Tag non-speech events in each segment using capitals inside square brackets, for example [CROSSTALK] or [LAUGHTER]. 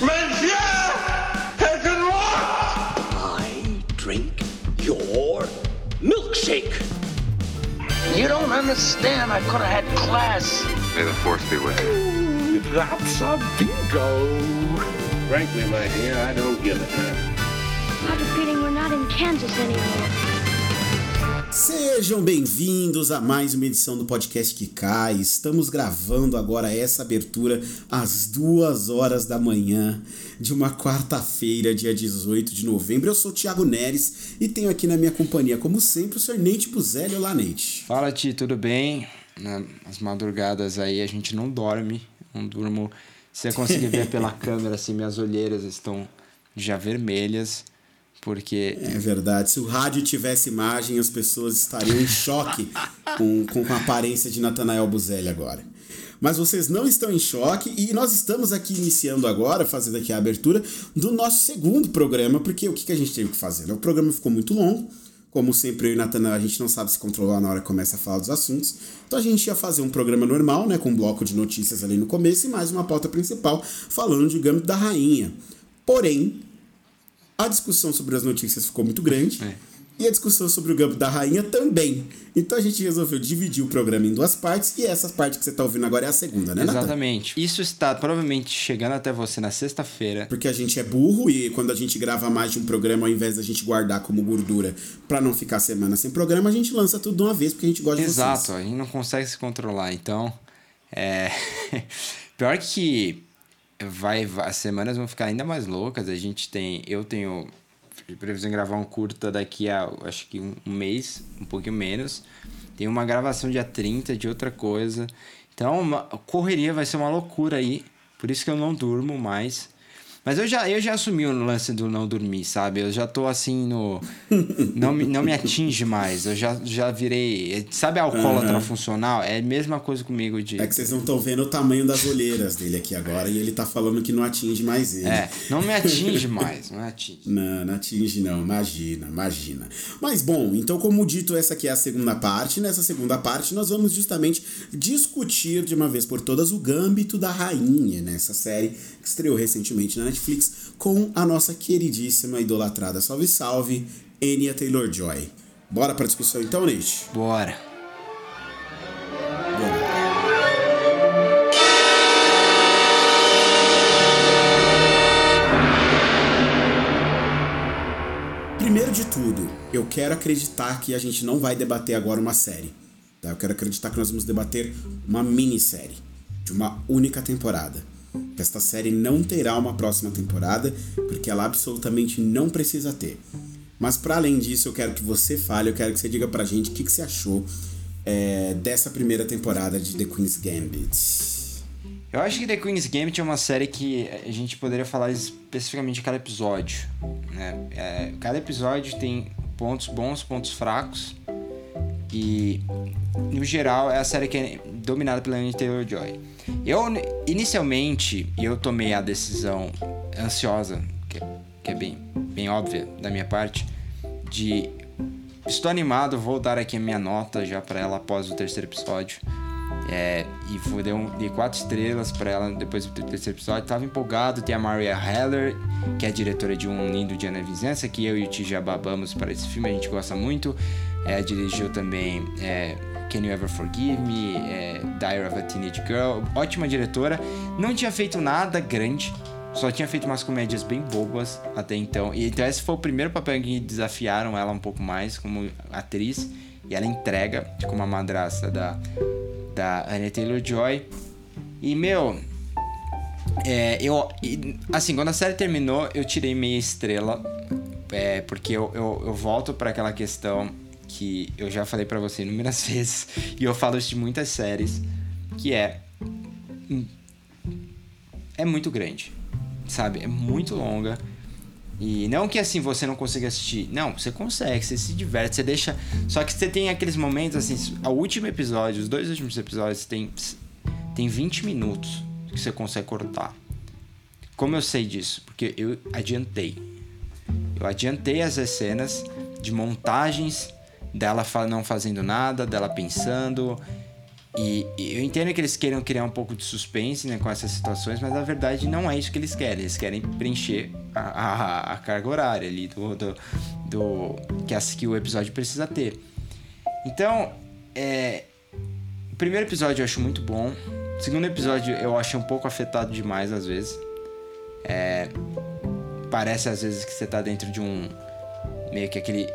Monsieur! Taken what? I drink your milkshake. You don't understand. I could have had class. May the force be with you. That's a bingo. Frankly, my dear, I don't give a damn. I have a feeling we're not in Kansas anymore. Sejam bem-vindos a mais uma edição do podcast que cai. Estamos gravando agora essa abertura às duas horas da manhã de uma quarta-feira, dia 18 de novembro. Eu sou o Thiago Neres e tenho aqui na minha companhia, como sempre, o Sr. Neite Buzelli. Olá, Neite. Fala, Ti, tudo bem? Nas madrugadas aí a gente não dorme, não durmo. Você conseguir ver pela [LAUGHS] câmera, assim, minhas olheiras estão já vermelhas. Porque. É verdade. Se o rádio tivesse imagem, as pessoas estariam em choque com, com a aparência de Natanael Buzelli agora. Mas vocês não estão em choque e nós estamos aqui iniciando agora, fazendo aqui a abertura do nosso segundo programa, porque o que, que a gente teve que fazer? O programa ficou muito longo. Como sempre, eu e Natanael, a gente não sabe se controlar na hora que começa a falar dos assuntos. Então a gente ia fazer um programa normal, né? Com um bloco de notícias ali no começo e mais uma pauta principal falando Gâmbito da Rainha. Porém, a discussão sobre as notícias ficou muito grande. É. E a discussão sobre o Gâmbito da Rainha também. Então a gente resolveu dividir o programa em duas partes. E essa parte que você está ouvindo agora é a segunda, né, Nathan? Exatamente. Isso está provavelmente chegando até você na sexta-feira. Porque a gente é burro e quando a gente grava mais de um programa, ao invés da gente guardar como gordura para não ficar semana sem programa, a gente lança tudo de uma vez porque a gente gosta Exato, de vocês. a gente não consegue se controlar. Então, é. [LAUGHS] Pior que vai, as semanas vão ficar ainda mais loucas. A gente tem. Eu tenho previsão de gravar um curta daqui a acho que um, mês, um pouquinho menos. Tem uma gravação dia 30 de outra coisa. Então, uma, correria vai ser uma loucura aí. Por isso que eu não durmo mais. Mas eu já, eu já assumi o lance do não dormir, sabe? Eu já tô assim no. [LAUGHS] Não me, não me atinge mais. Eu já, já virei. Sabe a alcoólatra funcional? É a mesma coisa comigo de. É que vocês não estão vendo o tamanho das olheiras dele aqui agora e ele tá falando que não atinge mais ele. É, não me atinge mais, não me atinge. Não, não atinge não, imagina, imagina. Mas bom, então como dito, essa aqui é a segunda parte. Nessa segunda parte nós vamos justamente discutir de uma vez por todas o Gâmbito da Rainha, nessa série que estreou recentemente na Netflix com a nossa queridíssima idolatrada Salve Salve, Anya Taylor-Joy. Bora pra discussão então, Nate? Bora. Lá. Primeiro de tudo, eu quero acreditar que a gente não vai debater agora uma série. Tá? Eu quero acreditar que nós vamos debater uma minissérie de uma única temporada. Esta série não terá uma próxima temporada, porque ela absolutamente não precisa ter. Mas para além disso, eu quero que você fale, eu quero que você diga pra gente o que, que você achou é, dessa primeira temporada de The Queen's Gambit. Eu acho que The Queen's Gambit é uma série que a gente poderia falar especificamente de cada episódio. Né? É, cada episódio tem pontos bons, pontos fracos. E, no geral, é a série que é dominada pela Anya Taylor-Joy. Eu, inicialmente, eu tomei a decisão ansiosa, que, é- que é bem, bem óbvia da minha parte, de... Estou animado, vou dar aqui a minha nota já para ela após o terceiro episódio. É, e fui, dei, um, dei quatro estrelas pra ela depois do terceiro episódio. Tava empolgado. Tem a Maria Heller, que é diretora de Um Lindo Dia na Vizinhança, que eu e o Ti já babamos para esse filme, a gente gosta muito. É, dirigiu também é, Can You Ever Forgive Me, é, Diary of a Teenage Girl. Ótima diretora. Não tinha feito nada grande. Só tinha feito umas comédias bem bobas até então. E então esse foi o primeiro papel que desafiaram ela um pouco mais como atriz. E ela entrega como a madrasta da, da Anya Taylor-Joy. E, meu... É, eu... assim, quando a série terminou, eu tirei meia estrela. É, porque eu, eu, eu volto para aquela questão que eu já falei para você inúmeras [LAUGHS] vezes. E eu falo isso de muitas séries. Que é... É muito grande. Sabe? É muito longa. E não que assim você não consiga assistir. Não, você consegue, você se diverte, você deixa. Só que você tem aqueles momentos assim. O último episódio, os dois últimos episódios, tem, tem 20 minutos que você consegue cortar. Como eu sei disso? Porque eu adiantei. Eu adiantei as cenas de montagens dela não fazendo nada, dela pensando. E, e eu entendo que eles queiram criar um pouco de suspense né, com essas situações, mas na verdade não é isso que eles querem. Eles querem preencher a, a, a carga horária ali do, do, do que, as, que o episódio precisa ter. Então, é, o primeiro episódio eu acho muito bom. O segundo episódio eu acho um pouco afetado demais às vezes. É, parece às vezes que você tá dentro de um. meio que aquele.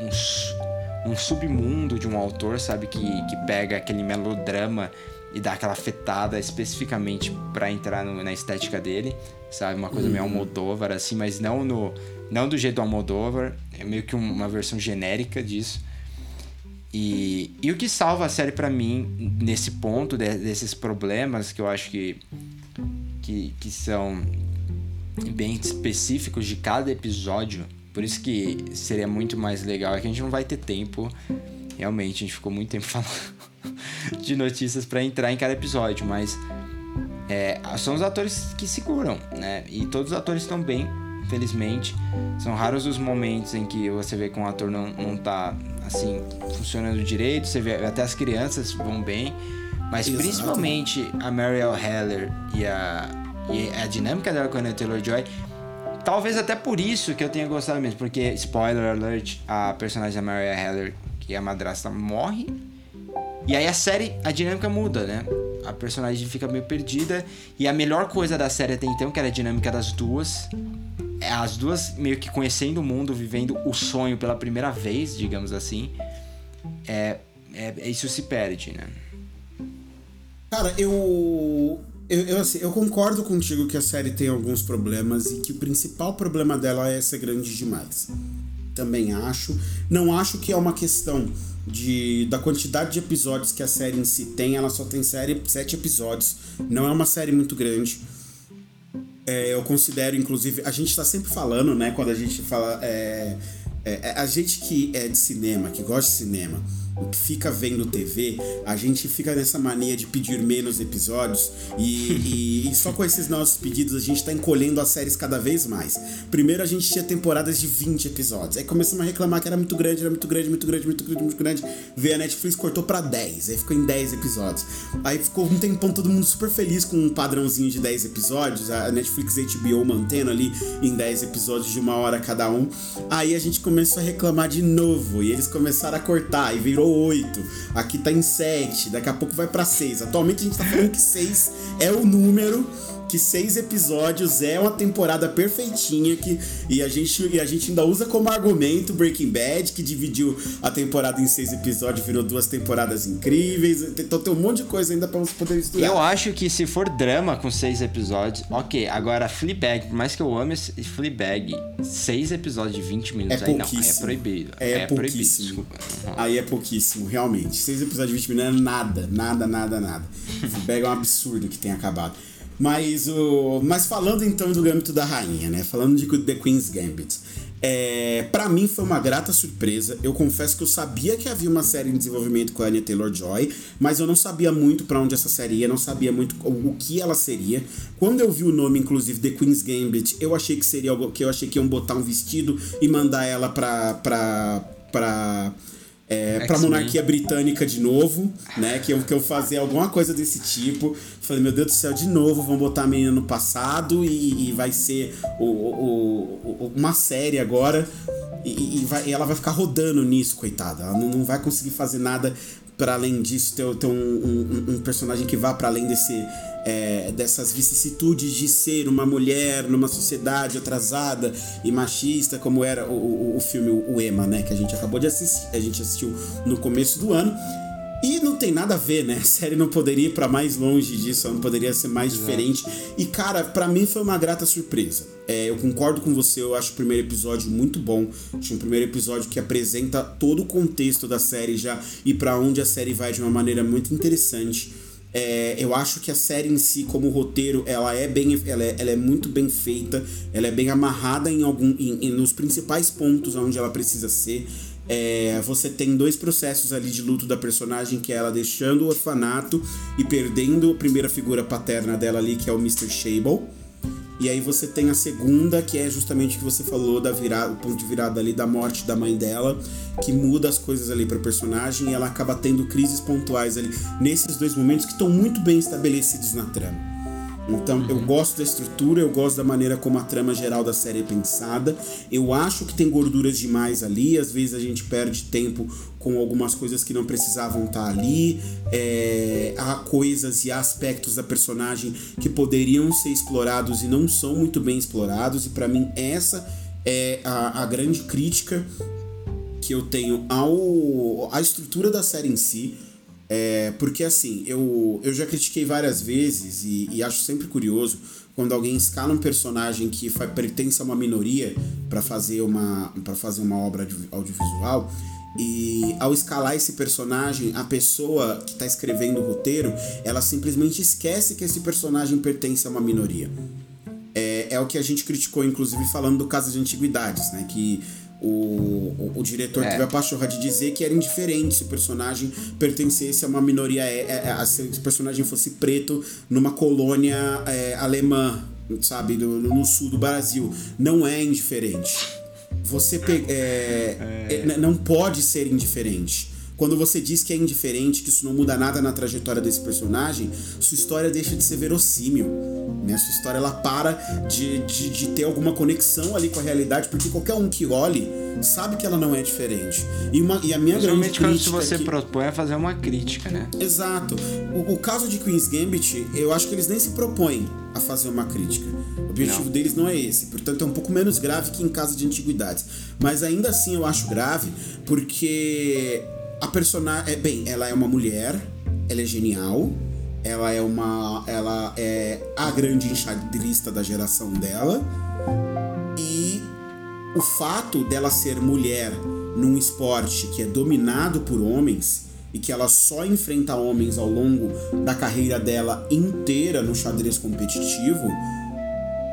um, um submundo de um autor, sabe? Que, que pega aquele melodrama e dá aquela afetada especificamente para entrar no, na estética dele, sabe? Uma coisa meio Almodóvar, assim, mas não no. Não do jeito do Almodóvar, é meio que uma versão genérica disso. E, e o que salva a série para mim nesse ponto de, desses problemas que eu acho que, que, que são bem específicos de cada episódio, por isso que seria muito mais legal, é que a gente não vai ter tempo. Realmente, a gente ficou muito tempo [LAUGHS] falando de notícias para entrar em cada episódio, mas é, são os atores que seguram, né? E todos os atores estão bem, felizmente. São raros os momentos em que você vê que um ator não, não tá assim, funcionando direito, você vê até as crianças vão bem, mas Exato. principalmente a Mariel Heller e a, e a dinâmica dela com a Taylor-Joy, talvez até por isso que eu tenha gostado mesmo, porque, spoiler alert, a personagem da Mariel Heller, que é a madrasta, morre, e aí a série, a dinâmica muda, né? A personagem fica meio perdida, e a melhor coisa da série até então, que era a dinâmica das duas, é, as duas meio que conhecendo o mundo, vivendo o sonho pela primeira vez, digamos assim, é, é isso se perde, né? Cara, eu, eu, eu, assim, eu concordo contigo que a série tem alguns problemas e que o principal problema dela é ser grande demais. Também acho. Não acho que é uma questão de da quantidade de episódios que a série em si tem. Ela só tem série, sete episódios. Não é uma série muito grande. É, eu considero, inclusive, a gente está sempre falando, né, quando a gente fala. É, é, a gente que é de cinema, que gosta de cinema, fica vendo TV, a gente fica nessa mania de pedir menos episódios e, e, [LAUGHS] e, só com esses nossos pedidos a gente tá encolhendo as séries cada vez mais. Primeiro a gente tinha temporadas de 20 episódios, aí começamos a reclamar que era muito grande, era muito grande, muito grande, muito grande, muito grande. Veio a Netflix, cortou para 10, aí ficou em 10 episódios. Aí ficou um tempão todo mundo super feliz com um padrãozinho de 10 episódios, a Netflix e HBO mantendo ali em 10 episódios de uma hora cada um. Aí a gente começou a reclamar de novo e eles começaram a cortar e virou 8, aqui tá em 7, daqui a pouco vai para 6. Atualmente a gente tá falando que 6 é o número que seis episódios é uma temporada perfeitinha que, e, a gente, e a gente ainda usa como argumento Breaking Bad, que dividiu a temporada em seis episódios, virou duas temporadas incríveis. Então tem um monte de coisa ainda pra você poder estudar. Eu acho que se for drama com seis episódios, ok. Agora, Fleabag, por mais que eu ame esse Fleabag, seis episódios de 20 minutos, é aí não, aí é proibido. É, é pouquíssimo. Proibido, aí é pouquíssimo, realmente. Seis episódios de 20 minutos é nada, nada, nada, nada. [LAUGHS] Fleabag é um absurdo que tem acabado. Mas, o, mas falando então do Gambito da Rainha, né? Falando de The Queen's Gambit. É, para mim foi uma grata surpresa. Eu confesso que eu sabia que havia uma série em desenvolvimento com a Anya Taylor-Joy, mas eu não sabia muito para onde essa série ia, não sabia muito o, o, que ela seria. Quando eu vi o nome, inclusive The Queen's Gambit, eu achei que seria algo que eu achei que iam botar um vestido e mandar ela pra pra para é, pra monarquia britânica de novo, né? Que eu, que eu fazer alguma coisa desse tipo. Falei, meu Deus do céu, de novo, vão botar a menina no passado e, e vai ser o, o, o, uma série agora. E, e, vai, e ela vai ficar rodando nisso, coitada. Ela não, não vai conseguir fazer nada para além disso, ter, ter um, um, um personagem que vá para além desse, é, dessas vicissitudes de ser uma mulher numa sociedade atrasada e machista, como era o, o, o filme O Ema, né? Que a gente acabou de assistir, a gente assistiu no começo do ano. E não tem nada a ver, né? [LAUGHS] A série não poderia ir para mais longe disso, não poderia ser mais Exato. diferente. E, cara, para mim foi uma grata surpresa. É, eu concordo com você, eu acho o primeiro episódio muito bom. Acho um primeiro episódio que apresenta todo o contexto da série já e para onde a série vai de uma maneira muito interessante. É, eu acho que a série em si, como roteiro, ela é bem, ela é, ela é muito bem feita, ela é bem amarrada em algum, em, em, nos principais pontos onde ela precisa ser. É, você tem dois processos ali de luto da personagem, que é ela deixando o orfanato e perdendo a primeira figura paterna dela ali, que é o Mr. Shable. E aí você tem a segunda, que é justamente o que você falou da virada, o ponto de virada ali da morte da mãe dela, que muda as coisas ali para personagem e ela acaba tendo crises pontuais ali nesses dois momentos que estão muito bem estabelecidos na trama. Então, eu gosto da estrutura, eu gosto da maneira como a trama geral da série é pensada. Eu acho que tem gorduras demais ali, às vezes a gente perde tempo com algumas coisas que não precisavam estar ali. É, há coisas e aspectos da personagem que poderiam ser explorados e não são muito bem explorados, e para mim essa é a, a grande crítica que eu tenho ao, à estrutura da série em si. É, porque assim, eu, eu já critiquei várias vezes e, e acho sempre curioso quando alguém escala um personagem que fa, pertence a uma minoria para fazer uma para fazer uma obra audiovisual e ao escalar esse personagem, a pessoa que está escrevendo o roteiro, ela simplesmente esquece que esse personagem pertence a uma minoria. É, é o que a gente criticou, inclusive, falando do caso de antiguidades, né? Que o, o, o diretor é. teve a pachorra de dizer que era indiferente se o personagem pertencesse a uma minoria, é, é, se o personagem fosse preto numa colônia é, alemã, sabe, no, no sul do Brasil. Não é indiferente. Você pe é, é. não pode ser indiferente. Quando você diz que é indiferente, que isso não muda nada na trajetória desse personagem, sua história deixa de ser verossímil. Né? Sua história ela para de, de, de ter alguma conexão ali com a realidade, porque qualquer um que olhe sabe que ela não é diferente. E, uma, e a minha grande crítica. quando você é que... propõe a fazer uma crítica, né? Exato. O, o, caso de Queen's Gambit, eu acho que eles nem se propõem a fazer uma crítica. O objetivo não. deles não é esse. Portanto, é um pouco menos grave que em caso de antiguidades. Mas ainda assim eu acho grave, porque a personagem. É, bem, ela é uma mulher, ela é genial, ela é uma. Ela é a grande enxadrista da geração dela. E o fato dela ser mulher num esporte que é dominado por homens e que ela só enfrenta homens ao longo da carreira dela inteira no xadrez competitivo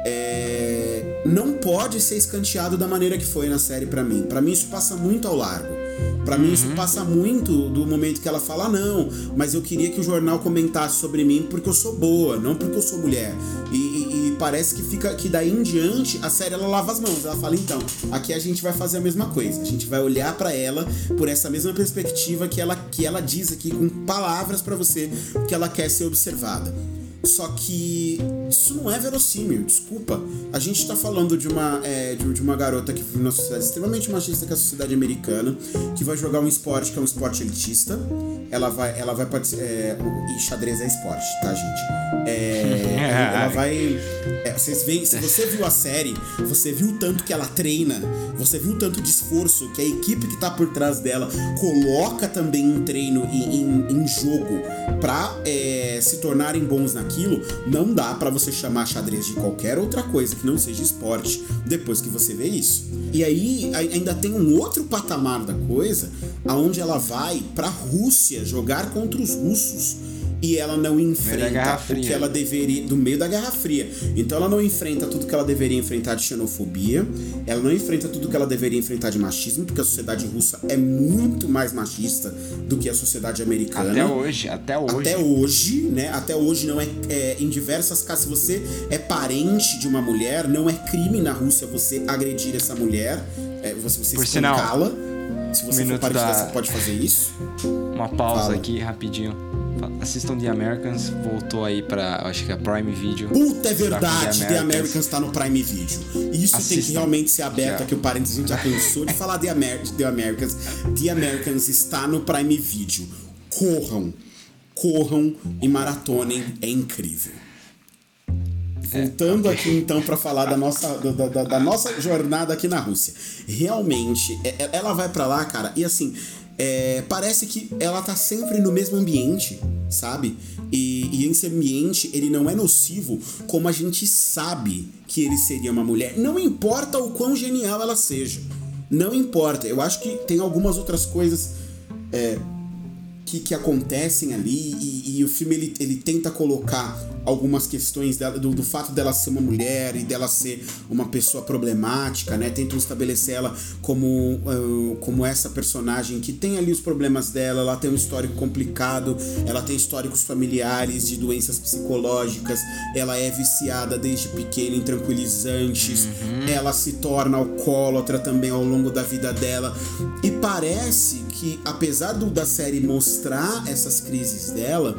é, não pode ser escanteado da maneira que foi na série para mim. Para mim isso passa muito ao largo. Para mim isso uhum. passa muito do momento que ela fala ah, não, mas eu queria que o jornal comentasse sobre mim porque eu sou boa, não porque eu sou mulher. E, e, e, parece que fica que daí em diante a série ela lava as mãos. Ela fala então, aqui a gente vai fazer a mesma coisa. A gente vai olhar para ela por essa mesma perspectiva que ela que ela diz aqui com palavras para você que ela quer ser observada. Só que isso não é verossímil, desculpa. A gente está falando de uma, é, de, uma garota que vive numa sociedade extremamente machista, que é a sociedade americana, que vai jogar um esporte que é um esporte elitista. Ela vai, ela vai participar. É, e xadrez é esporte, tá, gente? É, [LAUGHS] ela vai. É, vocês veem, se você viu a série, você viu o tanto que ela treina, você viu o tanto de esforço que a equipe que tá por trás dela coloca também em treino e em, em jogo pra é, se tornarem bons naquilo. Não dá para você chamar xadrez de qualquer outra coisa que não seja esporte depois que você vê isso. E aí ainda tem um outro patamar da coisa, aonde ela vai para Rússia jogar contra os russos e ela não enfrenta o que ela deveria do meio da Guerra Fria. Então ela não enfrenta tudo que ela deveria enfrentar de xenofobia, ela não enfrenta tudo que ela deveria enfrentar de machismo, porque a sociedade russa é muito mais machista do que a sociedade americana. Até hoje, até hoje. Até hoje, né? Até hoje não é, é em diversas casas se você é parente de uma mulher, não é crime na Rússia você agredir essa mulher, é, você, você espancá-la. Se você um for da... dessa, pode fazer isso. Uma pausa Fala. aqui rapidinho. Assistam The Americans, voltou aí pra, acho que é Prime Video. Puta, é verdade, The Americans, The Americans tá no Prime Video. Isso Assistam. tem que realmente ser aberto aqui, o parênteses, a gente já cansou de falar The, Amer The Americans. The Americans está no Prime Video. Corram, corram e maratonem, é incrível. Voltando é, okay. aqui então para falar da nossa, da, da, da, nossa jornada aqui na Rússia. Realmente, é, é, ela vai para lá, cara, e assim, é, parece que ela tá sempre no mesmo ambiente, sabe? E, e esse ambiente, ele não é nocivo como a gente sabe que ele seria uma mulher. Não importa o quão genial ela seja. Não importa. Eu acho que tem algumas outras coisas. É, que, que acontecem ali e, e, o filme ele, ele tenta colocar algumas questões dela, do, do fato dela ser uma mulher e dela ser uma pessoa problemática, né? Tentam estabelecer ela como, como essa personagem que tem ali os problemas dela, ela tem um histórico complicado, ela tem históricos familiares de doenças psicológicas, ela é viciada desde pequena em tranquilizantes, uhum. ela se torna alcoólatra também ao longo da vida dela e parece que apesar do, da série mostrar essas crises dela,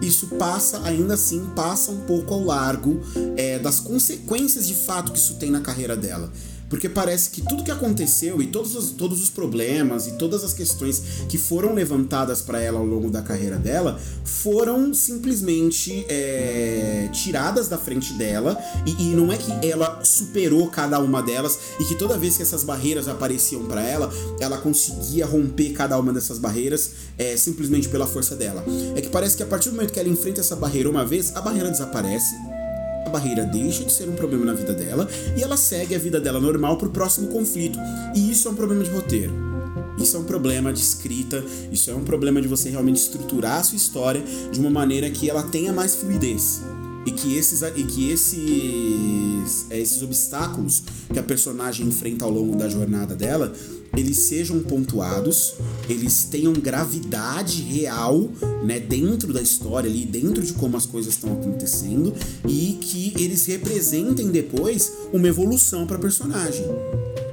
isso passa, ainda assim, passa um pouco ao largo é, das consequências de fato que isso tem na carreira dela. Porque parece que tudo que aconteceu e todos os, todos os problemas e todas as questões que foram levantadas para ela ao longo da carreira dela foram simplesmente é, tiradas da frente dela. E, e, não é que ela superou cada uma delas e que toda vez que essas barreiras apareciam para ela, ela conseguia romper cada uma dessas barreiras é, simplesmente pela força dela. É que parece que a partir do momento que ela enfrenta essa barreira uma vez, a barreira desaparece a barreira deixa de ser um problema na vida dela e ela segue a vida dela normal pro próximo conflito. E isso é um problema de roteiro. Isso é um problema de escrita, isso é um problema de você realmente estruturar a sua história de uma maneira que ela tenha mais fluidez. E que esses, e que esses, esses obstáculos que a personagem enfrenta ao longo da jornada dela eles sejam pontuados, eles tenham gravidade real, né, dentro da história ali, dentro de como as coisas estão acontecendo e que eles representem depois uma evolução para personagem.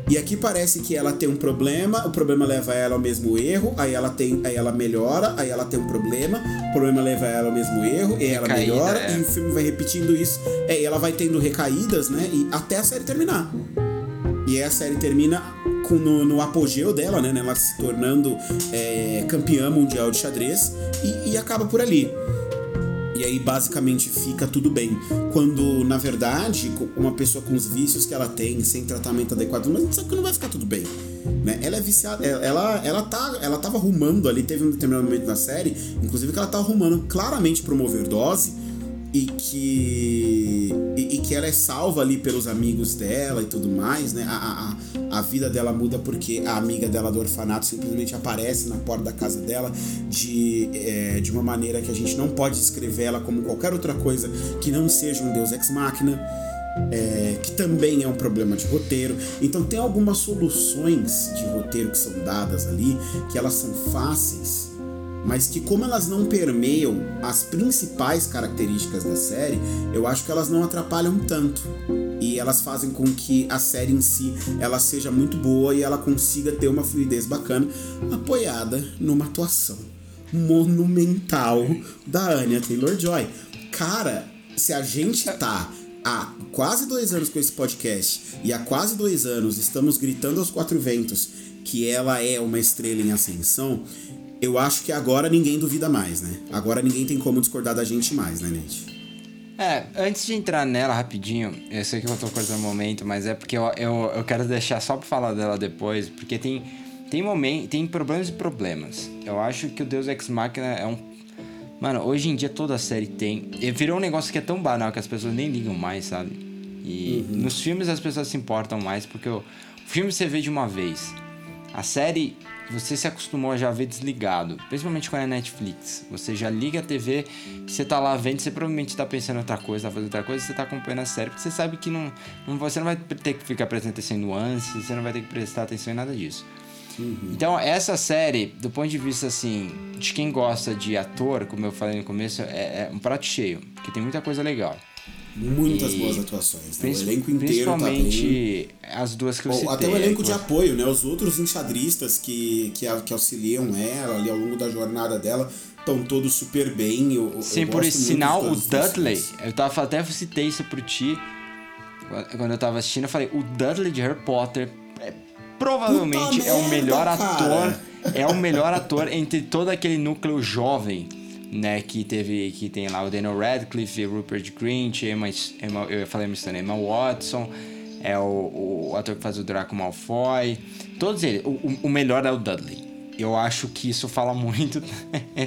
E aqui parece que ela tem um problema, o problema leva ela ao mesmo erro, aí ela tem, aí ela melhora, aí ela tem um problema, o problema leva ela ao mesmo erro, e ela Recaída, melhora, é. e o filme vai repetindo isso, é, e ela vai tendo recaídas, né? E até a série terminar. E aí a série termina com, no, no apogeu dela, né? Ela se tornando é, campeã mundial de xadrez e, e acaba por ali. E aí basicamente fica tudo bem. Quando, na verdade, uma pessoa com os vícios que ela tem, sem tratamento adequado, mas a gente sabe que não vai ficar tudo bem. Né? Ela é viciada, ela, ela, tá, ela tava arrumando ali, teve um determinado momento na série, inclusive que ela tava arrumando claramente pra uma overdose e que e, e, que ela é salva ali pelos amigos dela e tudo mais, né? A, a, a vida dela muda porque a amiga dela do orfanato simplesmente aparece na porta da casa dela de, é, de uma maneira que a gente não pode descrever ela como qualquer outra coisa que não seja um deus ex machina. É, que também é um problema de roteiro. Então tem algumas soluções de roteiro que são dadas ali, que elas são fáceis mas que como elas não permeiam as principais características da série, eu acho que elas não atrapalham tanto. E elas fazem com que a série em si ela seja muito boa e ela consiga ter uma fluidez bacana, apoiada numa atuação monumental da Anya Taylor-Joy. Cara, se a gente tá há quase dois anos com esse podcast e há quase dois anos estamos gritando aos quatro ventos que ela é uma estrela em ascensão, eu acho que agora ninguém duvida mais, né? Agora ninguém tem como discordar da gente mais, né, Nate? É, antes de entrar nela rapidinho, eu sei que eu tô cortando um momento, mas é porque eu, eu, eu quero deixar só pra falar dela depois, porque tem, tem momento, tem problemas e problemas. Eu acho que o Deus Ex Machina é um. Mano, hoje em dia toda série tem. Virou um negócio que é tão banal que as pessoas nem ligam mais, sabe? E uhum. nos filmes as pessoas se importam mais, porque o filme você vê de uma vez. A série você se acostumou a já ver desligado, principalmente com a Netflix. Você já liga a TV, você tá lá vendo, você provavelmente está pensando em outra coisa, tá fazendo outra coisa, você tá acompanhando a série, porque você sabe que não, não você não vai ter que ficar prestando atenção em nuances, você não vai ter que prestar atenção em nada disso. Uhum. Então, essa série, do ponto de vista assim, de quem gosta de ator, como eu falei no começo, é, é um prato cheio, porque tem muita coisa legal. Muitas e boas atuações. Né? O elenco inteiro tá Principalmente tá as duas que eu citei. Até o elenco de apoio, né? Os outros enxadristas que, que, que auxiliam ela ali ao longo da jornada dela estão todos super bem. Eu, Sim, eu por esse sinal, o Dudley, eu tava, até citei isso pro Ti quando eu tava assistindo, eu falei, o Dudley de Harry Potter é, provavelmente Puta é o melhor merda, ator. É o melhor ator entre todo aquele núcleo jovem né, que teve que tem lá o Daniel Radcliffe, Rupert Grint, Emma, Emma eu falei Emma, Emma Watson, é o, o ator que faz o Draco Malfoy, todos eles. O, o melhor é o Dudley. Eu acho que isso fala [LAUGHS] muito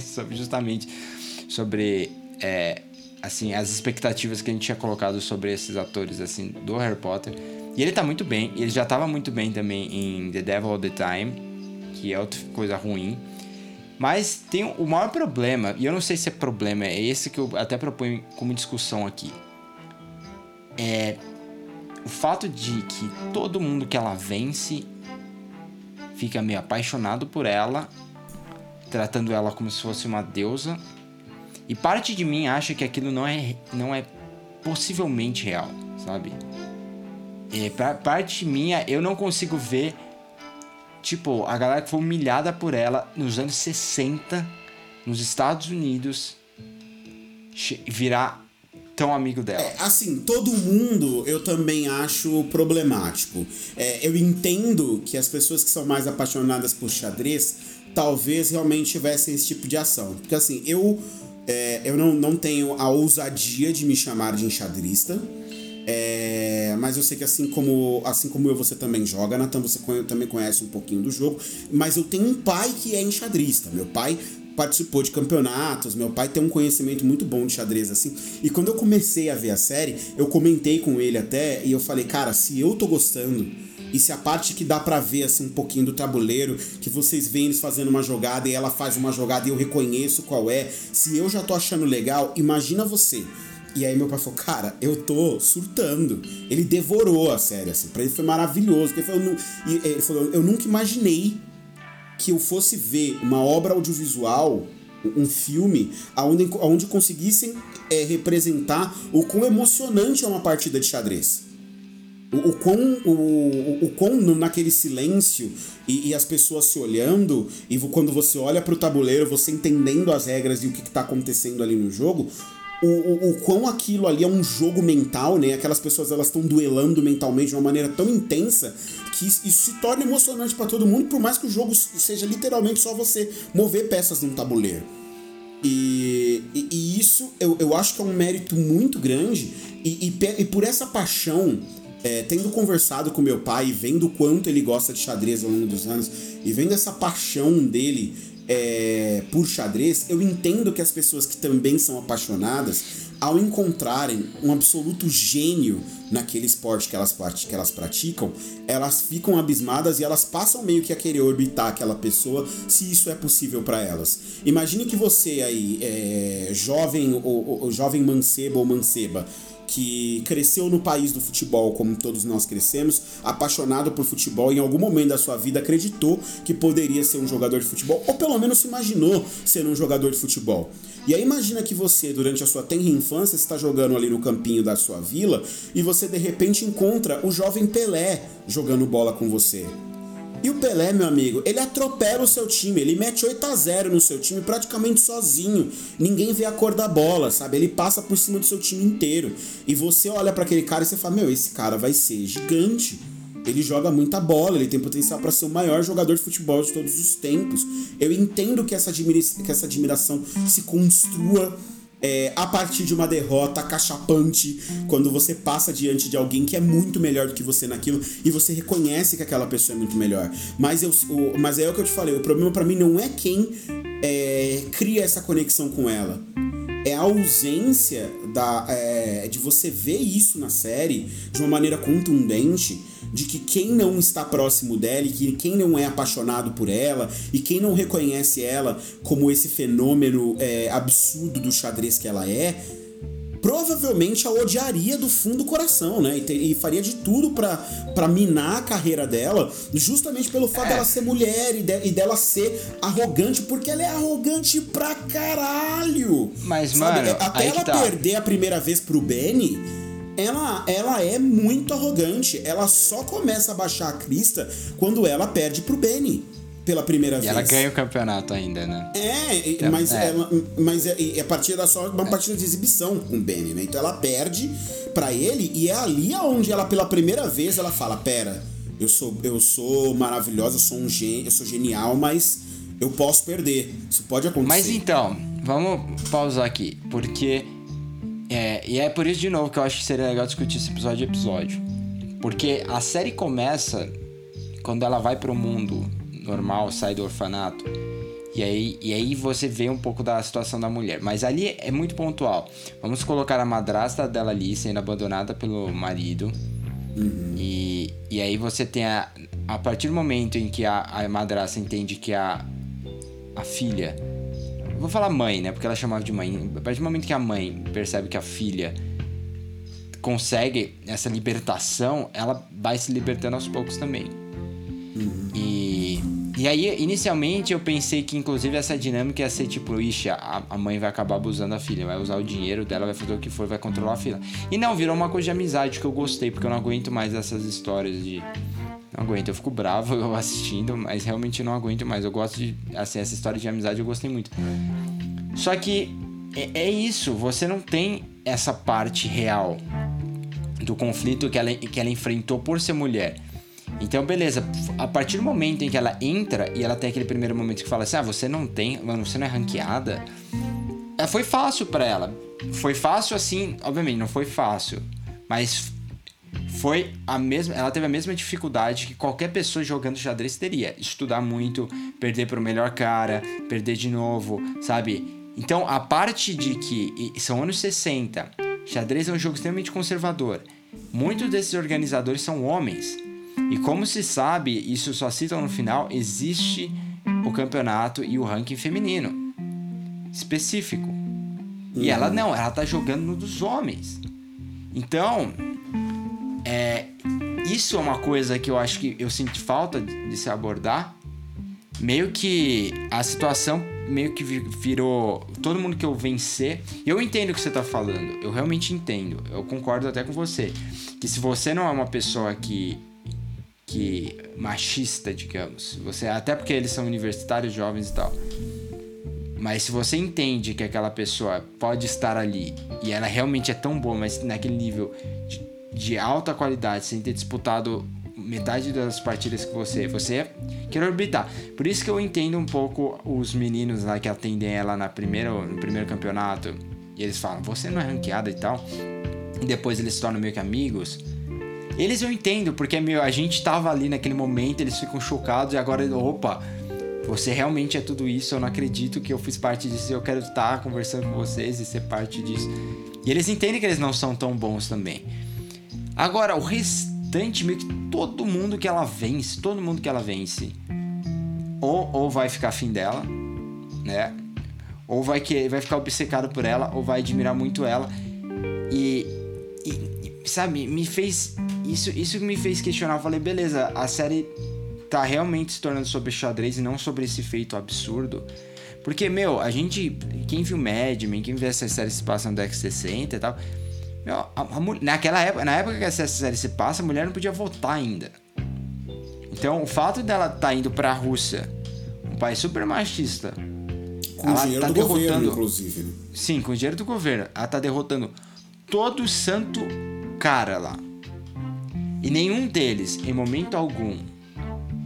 sobre, justamente sobre é, assim as expectativas que a gente tinha colocado sobre esses atores assim do Harry Potter. E ele tá muito bem, ele já tava muito bem também em The Devil All the Time, que é outra coisa ruim. Mas tem o maior problema, e eu não sei se é problema, é esse que eu até proponho como discussão aqui. É o fato de que todo mundo que ela vence fica meio apaixonado por ela, tratando ela como se fosse uma deusa. E parte de mim acha que aquilo não é, não é possivelmente real, sabe? É, pra parte minha, eu não consigo ver, tipo, a galera que foi humilhada por ela nos anos 60, nos Estados Unidos, virar tão amigo dela. É, assim, todo mundo eu também acho problemático. É, eu entendo que as pessoas que são mais apaixonadas por xadrez talvez realmente tivessem esse tipo de ação. Porque assim, eu, é, eu não, não tenho a ousadia de me chamar de enxadrista. É, mas eu sei que assim como, assim como eu, você também joga, Natan, você conhe- também conhece um pouquinho do jogo. Mas eu tenho um pai que é enxadrista. Meu pai participou de campeonatos, meu pai tem um conhecimento muito bom de xadrez, assim. E quando eu comecei a ver a série, eu comentei com ele até, e eu falei, cara, se eu tô gostando, e se a parte que dá pra ver, assim, um pouquinho do tabuleiro, que vocês veem eles fazendo uma jogada e ela faz uma jogada e eu reconheço qual é, se eu já tô achando legal, imagina você. E aí meu pai falou, cara, eu tô surtando. Ele devorou a série, assim. Pra ele foi maravilhoso. Ele falou, "Nu- e ele falou, eu nunca imaginei que eu fosse ver uma obra audiovisual, um filme, onde, onde conseguissem é, representar o quão emocionante é uma partida de xadrez. O, o quão, o, o, o quão naquele silêncio e, e as pessoas se olhando, e quando você olha pro tabuleiro, você entendendo as regras e o que, que tá acontecendo ali no jogo, o, o, o quão aquilo ali é um jogo mental, né? Aquelas pessoas elas estão duelando mentalmente de uma maneira tão intensa que isso se torna emocionante para todo mundo, por mais que o jogo seja literalmente só você mover peças num tabuleiro. E, e, e isso eu, eu acho que é um mérito muito grande. E, e, e por essa paixão, é, tendo conversado com meu pai vendo o quanto ele gosta de xadrez ao longo dos anos, e vendo essa paixão dele é, por xadrez, eu entendo que as pessoas que também são apaixonadas, ao encontrarem um absoluto gênio naquele esporte que elas, que elas praticam, elas ficam abismadas e elas passam meio que a querer orbitar aquela pessoa se isso é possível para elas. Imagine que você aí, é, jovem ou- ou jovem mancebo ou manceba, que cresceu no país do futebol, como todos nós crescemos, apaixonado por futebol, em algum momento da sua vida acreditou que poderia ser um jogador de futebol, ou pelo menos se imaginou ser um jogador de futebol. E aí imagina que você, durante a sua tenra infância, está jogando ali no campinho da sua vila e você de repente encontra o jovem Pelé jogando bola com você. E o Pelé, meu amigo, ele atropela o seu time, ele mete 8 a 0 no seu time praticamente sozinho. Ninguém vê a cor da bola, sabe? Ele passa por cima do seu time inteiro. E você olha para aquele cara e você fala: "Meu, esse cara vai ser gigante". Ele joga muita bola, ele tem potencial para ser o maior jogador de futebol de todos os tempos. Eu entendo que essa, que essa admiração se construa é, a partir de uma derrota cachapante, quando você passa diante de alguém que é muito melhor do que você naquilo e você reconhece que aquela pessoa é muito melhor. Mas, eu, o, mas é o que eu te falei, o problema para mim não é quem é, cria essa conexão com ela. É a ausência da, é, de você ver isso na série de uma maneira contundente de que quem não está próximo dela e que quem não é apaixonado por ela e quem não reconhece ela como esse fenômeno é, absurdo do xadrez que ela é, provavelmente a odiaria do fundo do coração, né? E, te- e faria de tudo pra pra minar a carreira dela, justamente pelo fato É. dela ser mulher e, de- e dela ser arrogante, porque ela é arrogante pra caralho. Mas, Sabe? mano, até ela tá. perder a primeira vez pro Benny, ela, ela é muito arrogante. Ela só começa a baixar a crista quando ela perde pro Benny pela primeira E vez. ela ganha o campeonato ainda, né? É, Então, mas, é. Ela, mas é, e a partida só uma partida de exibição com o Benny, né? Então ela perde pra ele e é ali onde ela pela primeira vez ela fala, pera, eu sou eu sou maravilhosa, eu sou um gênio, eu sou genial, mas eu posso perder. Isso pode acontecer. Mas então, vamos pausar aqui, porque. É, e é por isso, de novo, que eu acho que seria legal discutir esse episódio a episódio. Porque a série começa quando ela vai pro mundo normal, sai do orfanato. E aí, e aí você vê um pouco da situação da mulher. Mas ali é muito pontual. Vamos colocar a madrasta dela ali sendo abandonada pelo marido. E, e aí você tem a. A partir do momento em que a, a madrasta entende que a, a filha. Vou falar mãe, né? Porque ela chamava de mãe. A partir do momento que a mãe percebe que a filha consegue essa libertação, ela vai se libertando aos poucos também. E, e aí, inicialmente, eu pensei que, inclusive, essa dinâmica ia ser tipo, ixi, a, a mãe vai acabar abusando da filha, vai usar o dinheiro dela, vai fazer o que for, vai controlar a filha. E não, virou uma coisa de amizade que eu gostei, porque eu não aguento mais essas histórias de. Não aguento, eu fico bravo [LAUGHS] eu assistindo, mas realmente não aguento mais. Eu gosto de. Assim, essa história de amizade eu gostei muito. Só que é, é isso, você não tem essa parte real do conflito que ela, que ela enfrentou por ser mulher. Então, beleza, a partir do momento em que ela entra e ela tem aquele primeiro momento que fala assim: ah, você não tem, mano, você não é ranqueada. É, foi fácil para ela. Foi fácil assim, obviamente, não foi fácil, mas foi a mesma, ela teve a mesma dificuldade que qualquer pessoa jogando xadrez teria, estudar muito, perder pro melhor cara, perder de novo, sabe? Então, a parte de que são anos 60, xadrez é um jogo extremamente conservador. Muitos desses organizadores são homens. E como se sabe, isso só citam no final, existe o campeonato e o ranking feminino específico. E ela não, ela tá jogando no dos homens. Então, é, isso é uma coisa que eu acho que eu sinto falta de, de se abordar. Meio que a situação meio que vi- virou todo mundo que eu vencer. Eu entendo o que você tá falando. Eu realmente entendo. Eu concordo até com você. Que se você não é uma pessoa que que machista, digamos. Você até porque eles são universitários jovens e tal. Mas se você entende que aquela pessoa pode estar ali e ela realmente é tão boa, mas naquele nível de, de alta qualidade, sem ter disputado metade das partidas que você, você quer orbitar. Por isso que eu entendo um pouco os meninos lá que atendem ela na primeira, no primeiro campeonato e eles falam: "Você não é ranqueada e tal". E depois eles se tornam meio que amigos. Eles eu entendo, porque meu, a gente tava ali naquele momento, eles ficam chocados e agora, opa, você realmente é tudo isso, eu não acredito que eu fiz parte disso, eu quero estar conversando com vocês e ser parte disso. E eles entendem que eles não são tão bons também. Agora, o restante, meio que todo mundo que ela vence, todo mundo que ela vence, ou, ou vai ficar afim dela, né? Ou vai, que, vai ficar obcecado por ela, ou vai admirar muito ela. E, e, sabe, me fez. Isso, isso me fez questionar. Eu falei, beleza, a série tá realmente se tornando sobre xadrez e não sobre esse feito absurdo. Porque, meu, a gente. Quem viu Mad Men, quem viu essas séries que se passam no X60 e tal. A, a, naquela época, na época que essa série se passa, a mulher não podia votar ainda. Então, o fato dela tá indo pra Rússia, um país super machista, Com ela dinheiro tá do governo, derrotando- inclusive. né? Sim, com o dinheiro do governo. Ela tá derrotando todo santo cara lá. E nenhum deles, em momento algum,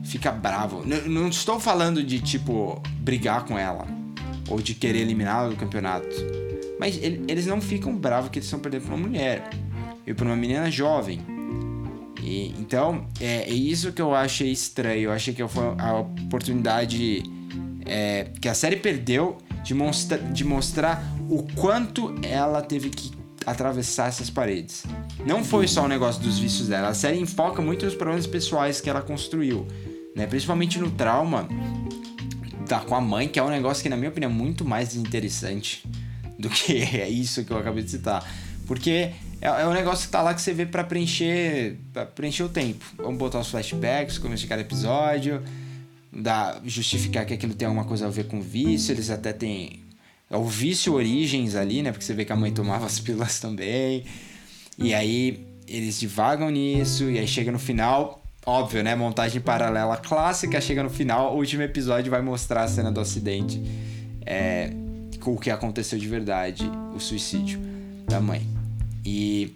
fica bravo. N- não estou falando de, tipo, brigar com ela. Ou de querer eliminá-la do campeonato. Mas ele- eles não ficam bravos que eles estão perdendo pra uma mulher. E pra uma menina jovem. E, então, é, é isso que eu achei estranho. Eu achei que foi a oportunidade é, que a série perdeu de, de mostrar o quanto ela teve que atravessar essas paredes. Não foi só o negócio dos vícios dela. A série enfoca muito nos problemas pessoais que ela construiu. Né? Principalmente no trauma da, com a mãe, que é um negócio que, na minha opinião, é muito mais interessante do que [LAUGHS] é isso que eu acabei de citar. Porque é, é um negócio que tá lá que você vê pra preencher, pra preencher o tempo. Vamos botar os flashbacks, começo de cada episódio, dá, justificar que aquilo tem alguma coisa a ver com vício. Eles até têm é o vício origens ali, né? Porque você vê que a mãe tomava as pílulas também. E aí eles divagam nisso, e aí chega no final, óbvio, né? Montagem paralela clássica, chega no final, o último episódio vai mostrar a cena do acidente. É, o que aconteceu de verdade, o suicídio da mãe. E.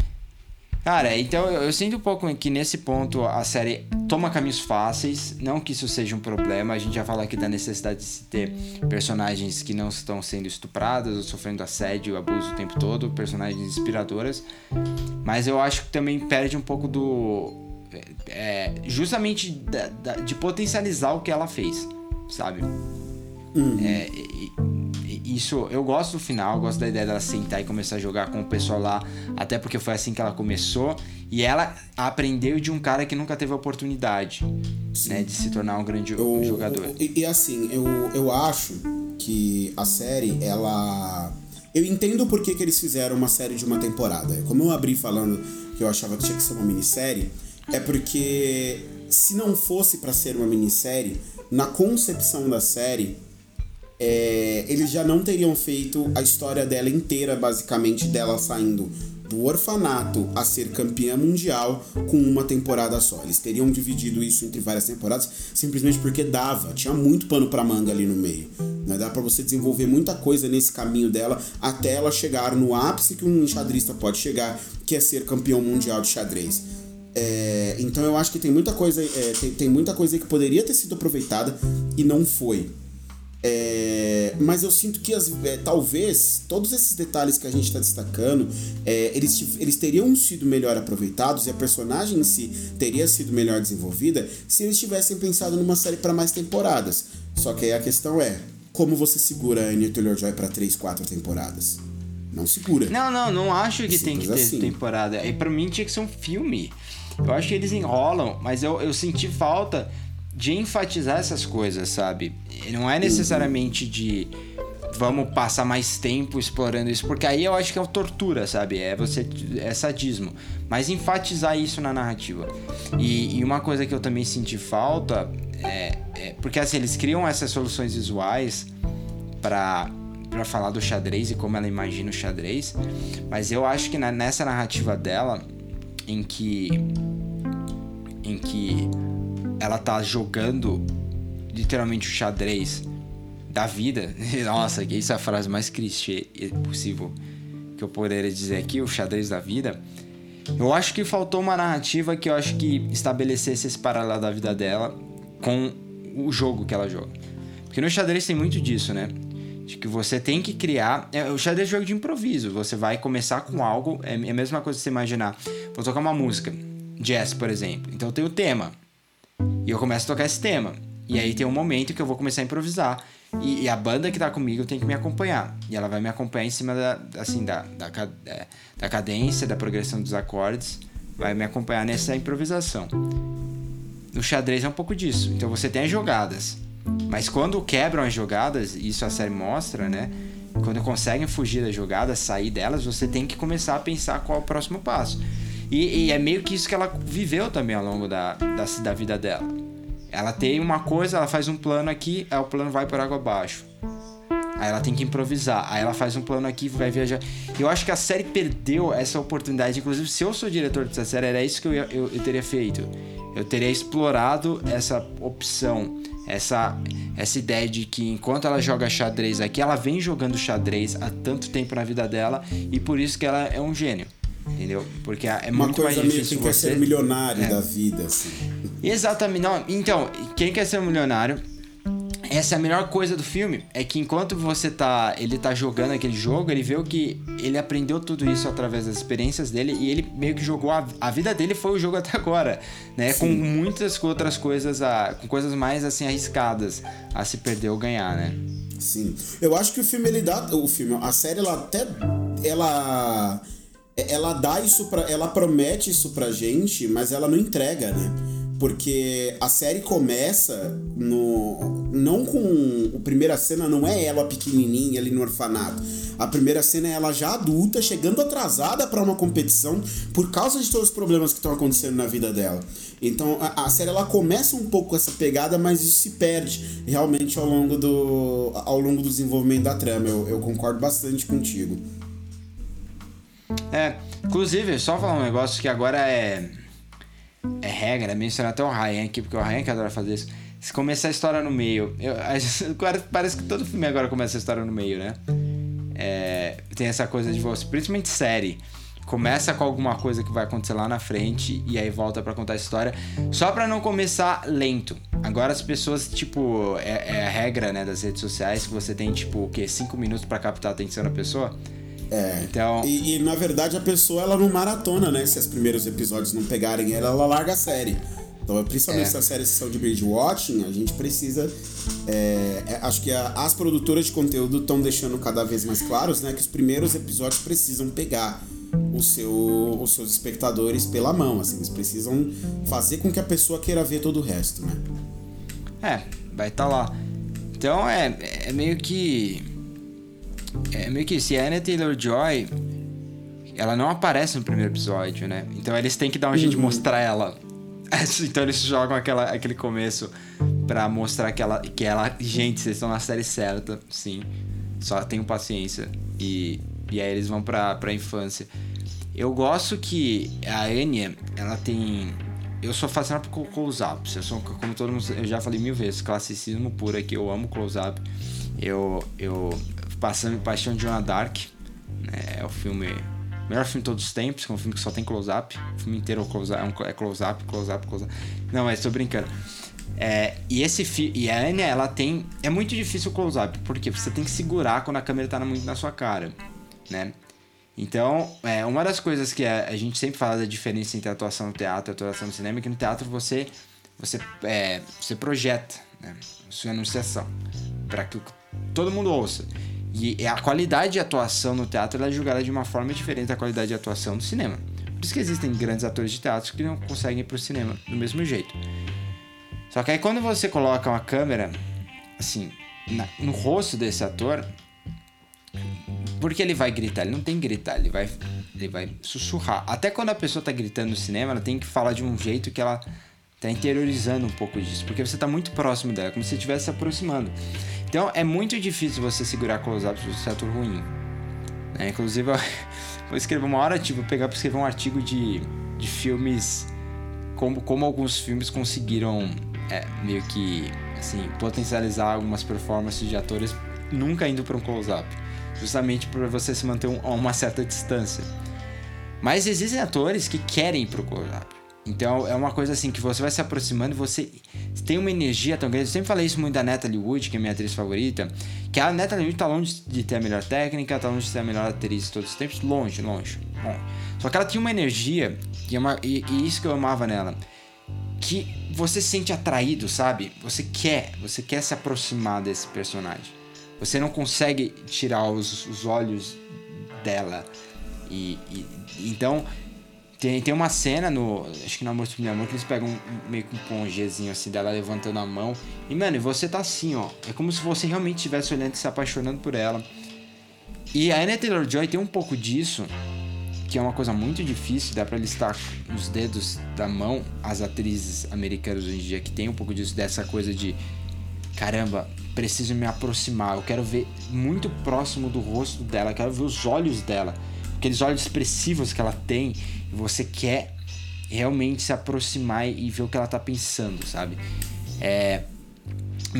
Cara, então eu, sinto um pouco que nesse ponto a série toma caminhos fáceis. Não que isso seja um problema, a gente já falou aqui da necessidade de se ter personagens que não estão sendo estupradas ou sofrendo assédio e abuso o tempo todo, personagens inspiradoras. Mas eu acho que também perde um pouco do. é, justamente da- da- de potencializar o que ela fez, sabe? É, e- e- isso, eu gosto do final, gosto da ideia dela sentar e começar a jogar com o pessoal lá, até porque foi assim que ela começou. E ela aprendeu de um cara que nunca teve a oportunidade. né, de se tornar um grande Eu- jogador. E, e assim, eu, eu acho que a série, ela. Eu entendo por que, que eles fizeram uma série de uma temporada. Como eu abri falando que eu achava que tinha que ser uma minissérie, é porque se não fosse pra ser uma minissérie, na concepção da série, é, eles já não teriam feito a história dela inteira, basicamente, dela saindo do orfanato a ser campeã mundial com uma temporada só. Eles teriam dividido isso entre várias temporadas simplesmente porque dava, tinha muito pano pra manga ali no meio. Né? Dá pra você desenvolver muita coisa nesse caminho dela até ela chegar no ápice que um xadrista pode chegar, que é ser campeão mundial de xadrez. É, então eu acho que tem muita coisa, é, tem, tem muita coisa que poderia ter sido aproveitada e não foi. É, mas eu sinto que as- é, talvez todos esses detalhes que a gente está destacando é, eles, eles teriam sido melhor aproveitados e a personagem em si teria sido melhor desenvolvida se eles tivessem pensado numa série para mais temporadas. Só que aí a questão é: como você segura a Anya Taylor-Joy para 3, 4 temporadas? Não segura. Não, não, não acho que tem que ter assim. temporada. E pra mim tinha que ser um filme. Eu acho que eles enrolam, mas eu, eu senti falta de enfatizar essas coisas, sabe? Não é necessariamente de vamos passar mais tempo explorando isso, porque aí eu acho que é tortura, sabe? É você é sadismo. Mas enfatizar isso na narrativa. E, e uma coisa que eu também senti falta é, é porque assim eles criam essas soluções visuais para para falar do xadrez e como ela imagina o xadrez, mas eu acho que na- nessa narrativa dela em que em que ela tá jogando literalmente o xadrez da vida. [LAUGHS] Nossa, que isso é a frase mais clichê possível que eu poderia dizer aqui, o xadrez da vida. Eu acho que faltou uma narrativa que eu acho que estabelecesse esse paralelo da vida dela com o jogo que ela joga. Porque no xadrez tem muito disso, né? De que você tem que criar. é, o xadrez é jogo de improviso. Você vai começar com algo. É a mesma coisa que você imaginar. Vou tocar uma música. Jazz, por exemplo. Então tem o tema. E eu começo a tocar esse tema. E aí tem um momento que eu vou começar a improvisar. E, e a banda que tá comigo tem que me acompanhar. E ela vai me acompanhar em cima da, assim, da, da, é, da cadência, da progressão dos acordes. Vai me acompanhar nessa improvisação. No xadrez é um pouco disso. Então você tem as jogadas. Mas quando quebram as jogadas, isso a série mostra, né? Quando conseguem fugir das jogadas, sair delas, você tem que começar a pensar qual é o próximo passo. E, e é meio que isso que ela viveu também ao longo da, da, da vida dela. Ela tem uma coisa, ela faz um plano aqui, aí o plano vai por água abaixo. Aí ela tem que improvisar. Aí ela faz um plano aqui, vai viajar. Eu acho que a série perdeu essa oportunidade. Inclusive, se eu sou diretor dessa série, era isso que eu, ia- eu, eu teria feito. Eu teria explorado essa opção, essa, essa ideia de que enquanto ela joga xadrez aqui, ela vem jogando xadrez há tanto tempo na vida dela e por isso que ela é um gênio. Entendeu? Porque é Uma muito mais coisa meio que difícil quer você. ser milionário É. da vida, assim. Exatamente. Não, então, quem quer ser um milionário? Essa é a melhor coisa do filme, é que enquanto você tá, ele tá jogando aquele jogo, ele vê que ele aprendeu tudo isso através das experiências dele e ele meio que jogou a, a vida dele foi o jogo [LAUGHS] até agora, né? Com muitas outras coisas, a, com coisas mais assim arriscadas a se perder ou ganhar, né? Sim. Eu acho que o filme ele dá. O filme, a série, ela até. Ela. Ela dá isso pra. Ela promete isso pra gente, mas ela não entrega, né? Porque a série começa no. Não com. A primeira cena não é ela pequenininha ali no orfanato. A primeira cena é ela já adulta, chegando atrasada pra uma competição por causa de todos os problemas que estão acontecendo na vida dela. Então a, a série ela começa um pouco essa pegada, mas isso se perde realmente ao longo do, ao longo do desenvolvimento da trama. Eu, eu concordo bastante contigo. É, inclusive, só falar um negócio que agora é. É regra, mencionar até o Ryan aqui, porque o Ryan que adora fazer isso. Se começar a história no meio. Eu, [LAUGHS] parece que todo filme agora começa a história no meio, né? É, tem essa coisa de você, principalmente série. Começa com alguma coisa que vai acontecer lá na frente e aí volta pra contar a história. Só pra não começar lento. Agora as pessoas, tipo, é, é a regra, né, das redes sociais que você tem, tipo, o quê? Cinco minutos pra captar a atenção da pessoa. É. Então. E, e, na verdade a pessoa ela não maratona, né? Se os primeiros episódios não pegarem ela, ela larga a série. Então, principalmente É. se as séries são de binge watching, a gente precisa. é, é, acho que a- as produtoras de conteúdo estão deixando cada vez mais claros, né? Que os primeiros episódios precisam pegar. o seu, os seus espectadores pela mão, assim, eles precisam fazer com que a pessoa queira ver todo o resto, né? É, vai estar tá lá. Então é, é meio que. É meio que se a Anna Taylor Joy. Ela não aparece no primeiro episódio, né? Então eles têm que dar um jeito de mostrar ela. [LAUGHS] Então eles jogam aquela, aquele começo pra mostrar que ela, que ela. Gente, vocês estão na série certa, sim. Só tenham paciência. E, e aí eles vão pra, pra infância. Eu gosto que a Anya, ela tem. Eu sou fascinado por close-ups. Eu sou, como todo mundo, eu já falei mil vezes, classicismo puro aqui. Eu amo close-up. Eu, eu passando Paixão de Joana Dark. Né, é o filme. Melhor filme de todos os tempos, que é um filme que só tem close-up. O filme inteiro é close-up, é close-up, close-up, close-up. Não, mas tô brincando. É, e esse e a Anya, ela tem. É muito difícil o close-up, porque você tem que segurar quando a câmera tá muito na sua cara, né? Então, é, uma das coisas que a, a, gente sempre fala da diferença entre atuação no teatro e atuação no cinema é que no teatro você, você, é, você projeta né, sua anunciação para que todo mundo ouça. E a qualidade de atuação no teatro é julgada de uma forma diferente da qualidade de atuação do cinema. Por isso que existem grandes atores de teatro que não conseguem ir pro cinema do mesmo jeito. Só que aí quando você coloca uma câmera, assim, na, no rosto desse ator, porque ele vai gritar, ele não tem que gritar, ele vai, ele vai sussurrar. Até quando a pessoa tá gritando no cinema, ela tem que falar de um jeito que ela tá interiorizando um pouco disso, porque você tá muito próximo dela, como se estivesse se aproximando. Então é muito difícil você segurar close-ups se você é ator ruim. É, inclusive, eu [LAUGHS] vou escrever uma hora, tipo, pegar para escrever um artigo de, de filmes, como, como alguns filmes conseguiram é, meio que assim, potencializar algumas performances de atores nunca indo para um close-up justamente para você se manter um, a uma certa distância. Mas existem atores que querem ir pro close-up. Então é uma coisa assim que você vai se aproximando e você tem uma energia tão grande. Eu sempre falei isso muito da Natalie Wood, que é minha atriz favorita. Que a Natalie Wood tá longe de ter a melhor técnica, tá longe de ser a melhor atriz de todos os tempos. Longe, longe, longe. Só que ela tinha uma energia, e, é uma, e, e isso que eu amava nela. Que você se sente atraído, sabe? Você quer, você quer se aproximar desse personagem. Você não consegue tirar os, os olhos dela. E, e, então tem, tem uma cena no. Acho que no Amor Supremo Amor que eles pegam um, meio que um pongezinho assim dela levantando a mão. E mano, você tá assim, ó. É como se você realmente estivesse olhando e se apaixonando por ela. E a Anna Taylor Joy tem um pouco disso, que é uma coisa muito difícil, dá pra listar nos dedos da mão as atrizes americanas hoje em dia que tem um pouco disso, dessa coisa de caramba, preciso me aproximar, eu quero ver muito próximo do rosto dela, quero ver os olhos dela, aqueles olhos expressivos que ela tem, e você quer realmente se aproximar e ver o que ela tá pensando, sabe? É,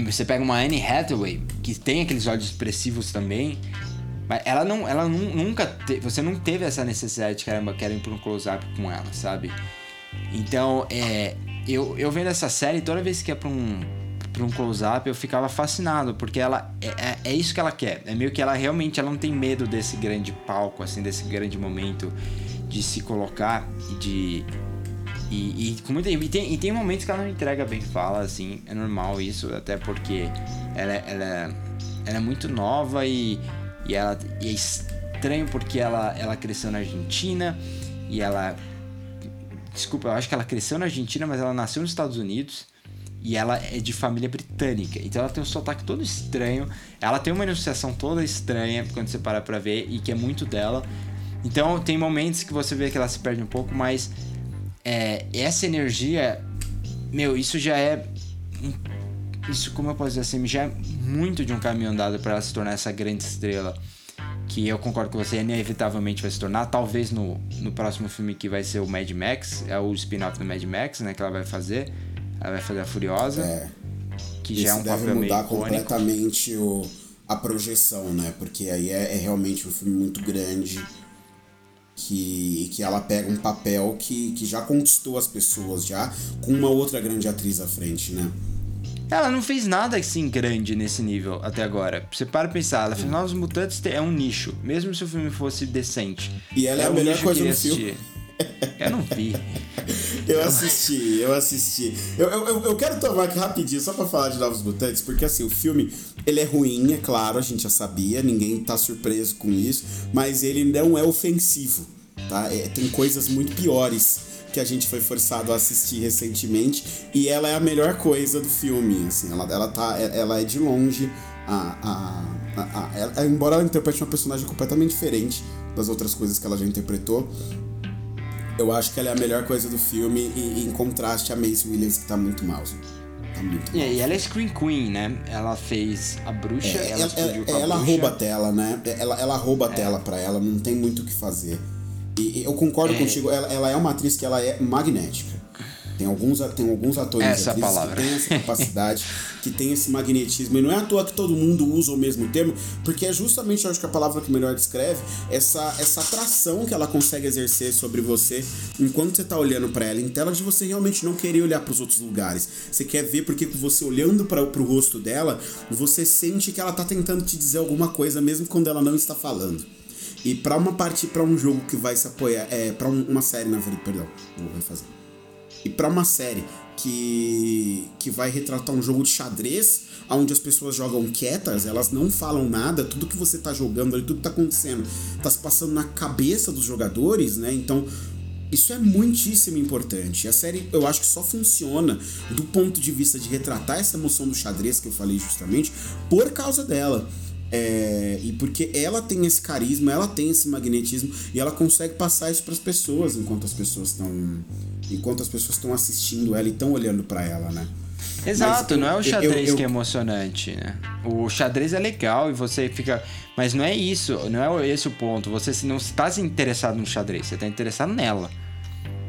você pega uma Anne Hathaway, que tem aqueles olhos expressivos também, mas ela não, ela nunca, te, você não teve essa necessidade de caramba, quero ir pra um close-up com ela, sabe? Então, é, eu, eu vendo essa série, toda vez que é pra um, para um close-up, eu ficava fascinado, porque ela é, é, é, isso que ela quer. É meio que ela realmente ela não tem medo desse grande palco, assim, desse grande momento de se colocar e de. E, e, com muita, e, tem, e tem momentos que ela não entrega bem fala, assim, é normal isso, até porque ela, ela, ela é muito nova e, e, ela, e é estranho porque ela, ela cresceu na Argentina e ela. Desculpa, eu acho que ela cresceu na Argentina, mas ela nasceu nos Estados Unidos. E ela é de família britânica. Então ela tem um sotaque todo estranho. Ela tem uma enunciação toda estranha quando você para pra ver e que é muito dela. Então tem momentos que você vê que ela se perde um pouco, mas é, essa energia, meu, isso já é. Isso, como eu posso dizer assim, já é muito de um caminho andado para ela se tornar essa grande estrela. Que eu concordo com você, inevitavelmente vai se tornar. Talvez no, no próximo filme que vai ser o Mad Max, é o spin-off do Mad Max, né? Que ela vai fazer. Ela vai fazer a Furiosa. É. Que já é um deve papel mudar completamente o, a projeção, né? Porque aí é, é, realmente um filme muito grande. Que, que ela pega um papel que, que já conquistou as pessoas, já com uma outra grande atriz à frente, né? Ela não fez nada assim grande nesse nível até agora. Você para pensar, ela fez Novos Mutantes é um nicho, mesmo se o filme fosse decente. E ela é, é a melhor coisa do filme. Eu não vi. eu assisti, eu assisti. Eu, eu, eu quero tomar aqui rapidinho, só pra falar de Novos Mutantes, porque assim, o filme, ele é ruim, é claro, a gente já sabia, ninguém tá surpreso com isso, mas ele não é ofensivo. tá? É, tem coisas muito piores que a gente foi forçado a assistir recentemente e ela é a melhor coisa do filme, assim, ela, ela, tá, ela é de longe a, a, a, a embora ela interprete uma personagem completamente diferente das outras coisas que ela já interpretou, eu acho que ela é a melhor coisa do filme e, em contraste a Mace Williams que tá muito mal. Tá muito mal. E ela é Screen Queen, né? Ela fez a bruxa, É, ela, ela, explodiu com a ela, ela bruxa. rouba a tela, né? Ela, ela rouba a tela pra ela, não tem muito o que fazer. E, e eu concordo É. contigo, ela, ela é uma atriz que ela é magnética. Tem alguns, tem alguns atores Essa é palavra. que têm essa capacidade, [LAUGHS] que tem esse magnetismo. E não é à toa que todo mundo usa o mesmo termo, porque é justamente, eu acho que a palavra que melhor descreve, essa, essa atração que ela consegue exercer sobre você enquanto você tá olhando pra ela em tela, de você realmente não querer olhar pros outros lugares. Você quer ver porque você olhando para pro rosto dela, você sente que ela tá tentando te dizer alguma coisa, mesmo quando ela não está falando. E pra uma parte, para um jogo que vai se apoiar, é, para uma série, na verdade, perdão, vou refazer. E pra uma série que, que vai retratar um jogo de xadrez, onde as pessoas jogam quietas, elas não falam nada, tudo que você tá jogando ali, tudo que tá acontecendo, tá se passando na cabeça dos jogadores, né? Então, isso é muitíssimo importante. A série, eu acho que só funciona do ponto de vista de retratar essa emoção do xadrez que eu falei justamente, por causa dela. É, e porque ela tem esse carisma, ela tem esse magnetismo e ela consegue passar isso para as pessoas enquanto as pessoas estão enquanto as pessoas estão assistindo ela e estão olhando para ela, né? Exato, Mas não é o xadrez eu- eu- que é emocionante, né? O xadrez é legal e você fica. Mas não é isso, não é esse o ponto. Você não está se interessado no xadrez, você está interessado nela.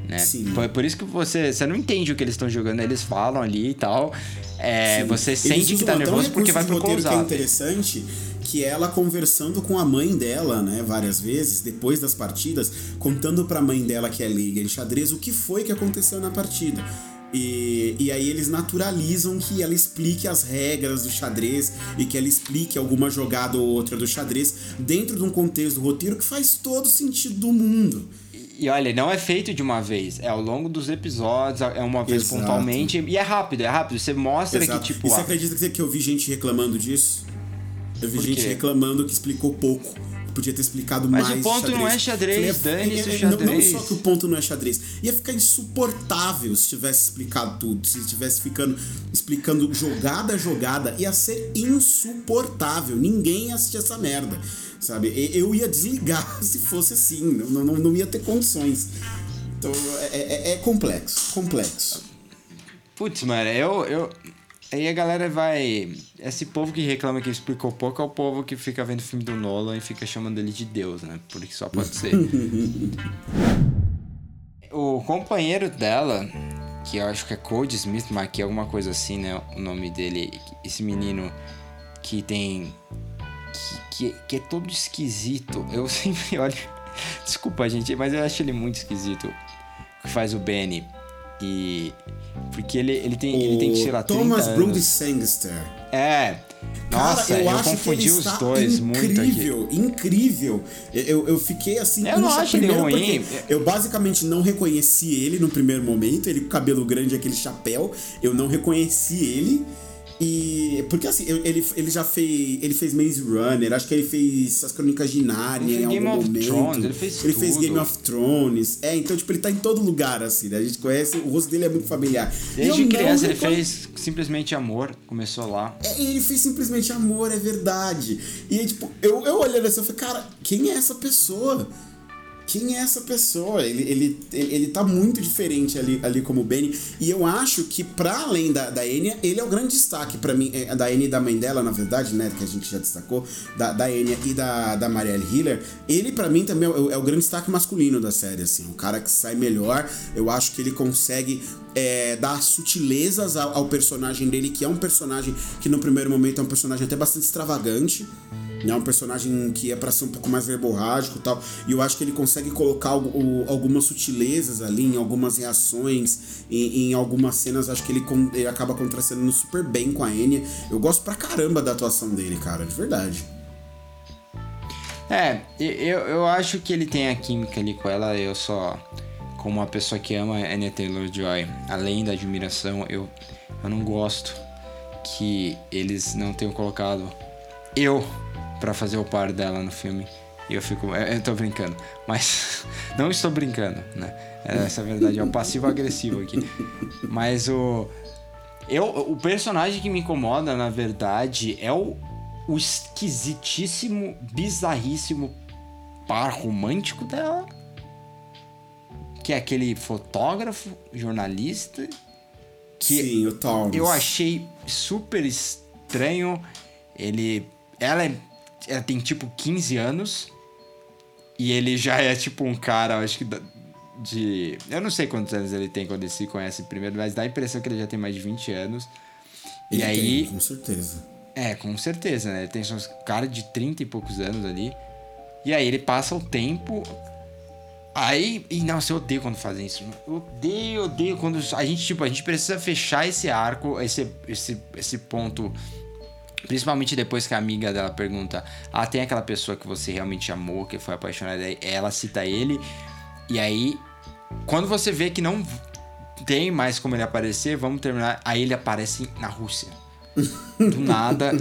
Né? Sim. Por, por isso que você, você não entende o que eles estão jogando, eles falam ali e tal. É, você sente que tá nervoso porque vai pro roteiro que é interessante, que é ela conversando com a mãe dela, né, várias vezes, depois das partidas, contando pra mãe dela que é leiga em xadrez o que foi que aconteceu na partida. E, e aí eles naturalizam que ela explique as regras do xadrez e que ela explique alguma jogada ou outra do xadrez dentro de um contexto do roteiro que faz todo sentido do mundo. E olha, não é feito de uma vez, é ao longo dos episódios, é uma vez Exato. pontualmente. E é rápido, é rápido. Você mostra Exato. que, tipo. e você ah, acredita que eu vi gente reclamando disso? Eu vi Por gente quê? reclamando que explicou pouco. Podia ter explicado Mas mais. o ponto não é xadrez, Falei, dane-se o é- não- Não xadrez. só que o ponto não é xadrez. Ia ficar insuportável se tivesse explicado tudo. Se tivesse ficando explicando jogada a jogada. Ia ser insuportável. Ninguém ia assistir essa merda. Sabe? Eu ia desligar [LAUGHS] se fosse assim. Não, não, não ia ter condições. Então é, é- é complexo. Complexo. Putz, mano, eu, eu. Aí a galera vai. Esse povo que reclama que explicou pouco é o povo que fica vendo filme do Nolan e fica chamando ele de Deus, né? Porque só pode ser. [LAUGHS] o companheiro dela, que eu acho que é Cody Smith, mas que é alguma coisa assim, né? O nome dele. Esse menino que tem. Que, que, que é todo esquisito. Eu [LAUGHS] sempre olho. Desculpa, gente, mas eu acho ele muito esquisito. Que faz o Benny. E. Porque ele, ele tem, ele tem, lá, 30 Thomas anos. Brody Sangster. É. Nossa, Cara, eu, eu, acho confundi que os dois muito aqui. incrível, incrível. Eu, eu fiquei assim. Eu não acho ele primeiro ruim. Eu basicamente não reconheci ele no primeiro momento. Ele com cabelo grande, aquele chapéu. Eu não reconheci ele. E. Porque assim, ele, ele já fez. Ele fez Maze Runner, acho que ele fez as crônicas de Narnia Ele em fez Game algum of momento. Thrones, ele fez Ele fez. Game of Thrones. É, então, tipo, ele tá em todo lugar, assim, né? A gente conhece, o rosto dele é muito familiar. Desde criança ele fez simplesmente amor, começou lá. é, ele fez simplesmente amor, é verdade. E tipo, eu, eu olhando assim, eu falei, cara, quem é essa pessoa? Quem é essa pessoa? Ele, ele, ele, tá muito diferente ali, ali como Benny. E eu acho que, pra além da, da Enya, ele é o grande destaque pra mim. é, Da Enya e da mãe dela, na verdade, né? Que a gente já destacou. Da, da Enya e da, da Marielle Hiller. Ele, pra mim, também é o, é o grande destaque masculino da série, assim. O cara que sai melhor. Eu acho que ele consegue é, dar sutilezas ao, ao personagem dele, que é um personagem que no primeiro momento é um personagem até bastante extravagante. Né? um personagem que é pra ser um pouco mais verborrágico e tal. E eu acho que ele consegue colocar o- algumas sutilezas ali, em algumas reações, em, em algumas cenas. Acho que ele, ele acaba contrastando super bem com a Enya. Eu gosto pra caramba da atuação dele, cara, de verdade. É, eu, eu acho que ele tem a química ali com ela, eu só. Como uma pessoa que ama Anya Taylor-Joy, além da admiração, eu, eu não gosto que eles não tenham colocado eu pra fazer o par dela no filme. E eu fico. Eu, tô brincando. Mas. [LAUGHS] Não estou brincando, né? Essa é a verdade. É o passivo-agressivo aqui. Mas o. Eu, o personagem que me incomoda, na verdade, é o, o esquisitíssimo, bizarríssimo par romântico dela. Que é aquele fotógrafo, jornalista. Que Sim, o Thomas. eu achei super estranho. Ele. Ela, é, ela tem tipo 15 anos. E ele já é tipo um cara, acho que de. Eu não sei quantos anos ele tem quando eles se conhecem primeiro, mas dá a impressão que ele já tem mais de 20 anos. Ele e aí. tem, com certeza. É, com certeza, né? Ele tem uns cara de 30 e poucos anos ali. E aí ele passa o tempo. Aí. E nossa, eu odeio quando fazem isso. Eu odeio, odeio quando. A gente, tipo, a gente precisa fechar esse arco, esse, esse, esse ponto. Principalmente depois que a amiga dela pergunta: Ah, tem aquela pessoa que você realmente amou, que foi apaixonada. Ela cita ele. E aí, quando você vê que não tem mais como ele aparecer, vamos terminar. Aí ele aparece na Rússia. Do nada.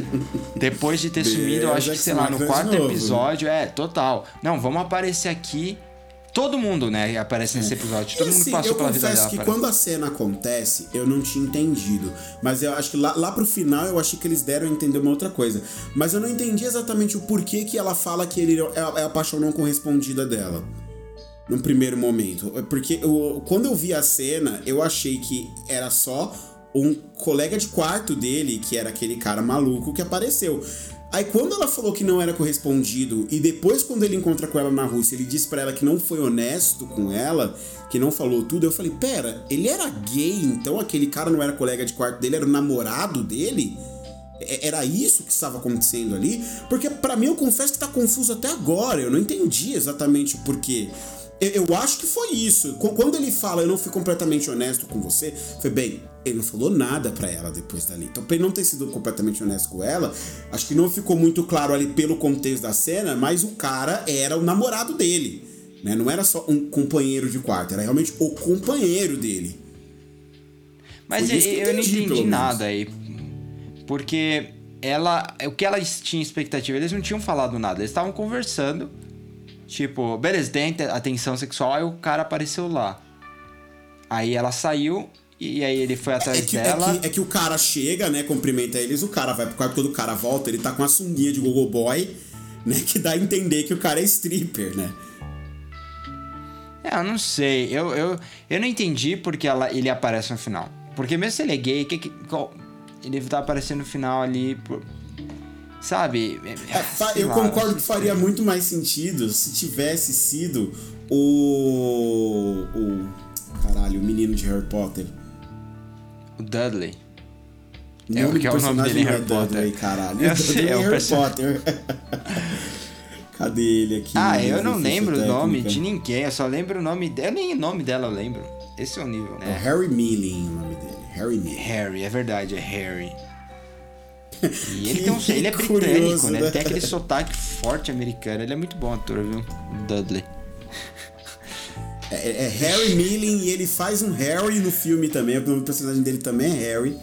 Depois de ter Deus, sumido, eu acho que, sei lá, no quarto né? episódio. É, total. Não, vamos aparecer aqui. Todo mundo, né, aparece nesse episódio. Todo E mundo assim, passou eu pela vida confesso dela. que parece. quando a cena acontece, eu não tinha entendido. Mas eu acho que lá, lá pro final eu achei que eles deram a entender uma outra coisa. Mas eu não entendi exatamente o porquê que ela fala que ele é, é a paixão não correspondida dela. Num primeiro momento. É Porque eu, quando eu vi a cena, eu achei que era só um colega de quarto dele, que era aquele cara maluco que apareceu. Aí quando ela falou que não era correspondido e depois quando ele encontra com ela na Rússia, ele disse pra ela que não foi honesto com ela, que não falou tudo, eu falei: "Pera, ele era gay, então aquele cara não era colega de quarto dele, era o namorado dele?" Era isso que estava acontecendo ali? Porque pra mim eu confesso que tá confuso até agora. Eu não entendi exatamente o porquê. Eu, eu acho que foi isso. Qu- Quando ele fala, eu não fui completamente honesto com você, foi bem, ele não falou nada pra ela depois dali. Então, pra ele não ter sido completamente honesto com ela, acho que não ficou muito claro ali pelo contexto da cena, mas o cara era o namorado dele. Né? Não era só um companheiro de quarto, era realmente o companheiro dele. Mas eu, eu não entendi, entendi nada aí. Porque ela. O que ela tinha expectativa? Eles não tinham falado nada. Eles estavam conversando. Tipo, beleza, tem atenção sexual, aí o cara apareceu lá. Aí ela saiu e aí ele foi atrás É que, é, dela. que, é que o cara chega, né? Cumprimenta eles, o cara vai pro quarto, quando o cara volta, ele tá com a sunguinha de Gogo Boy, né? Que dá a entender que o cara é stripper, né? É, eu não sei. Eu, eu, eu não entendi porque ela, ele aparece no final. Porque mesmo se ele é gay, que, que, qual- ele tá aparecendo no final ali. Por, sabe? É, [LAUGHS] eu lá, concordo que faria muito mais sentido se tivesse sido o. o. Caralho, o menino de Harry Potter. O Dudley. O É, nome que do [LAUGHS] é o nome dele em é Harry Potter. Dudley, caralho. Eu O sei, Dudley é o Harry person- Potter. [LAUGHS] Cadê ele aqui? Ah, eu não lembro o nome de ninguém, eu só lembro o nome dela, nem o nome dela eu lembro. Esse é o nível, É né? Harry Milling o nome dele. Harry Milling. Harry, é verdade, é Harry. E ele, tem um, ele é curioso, britânico, né? né? Ele tem aquele sotaque forte americano. Ele é muito bom ator, viu? Dudley. É, é Harry Milling e ele faz um Harry no filme também. O nome do personagem dele também é Harry.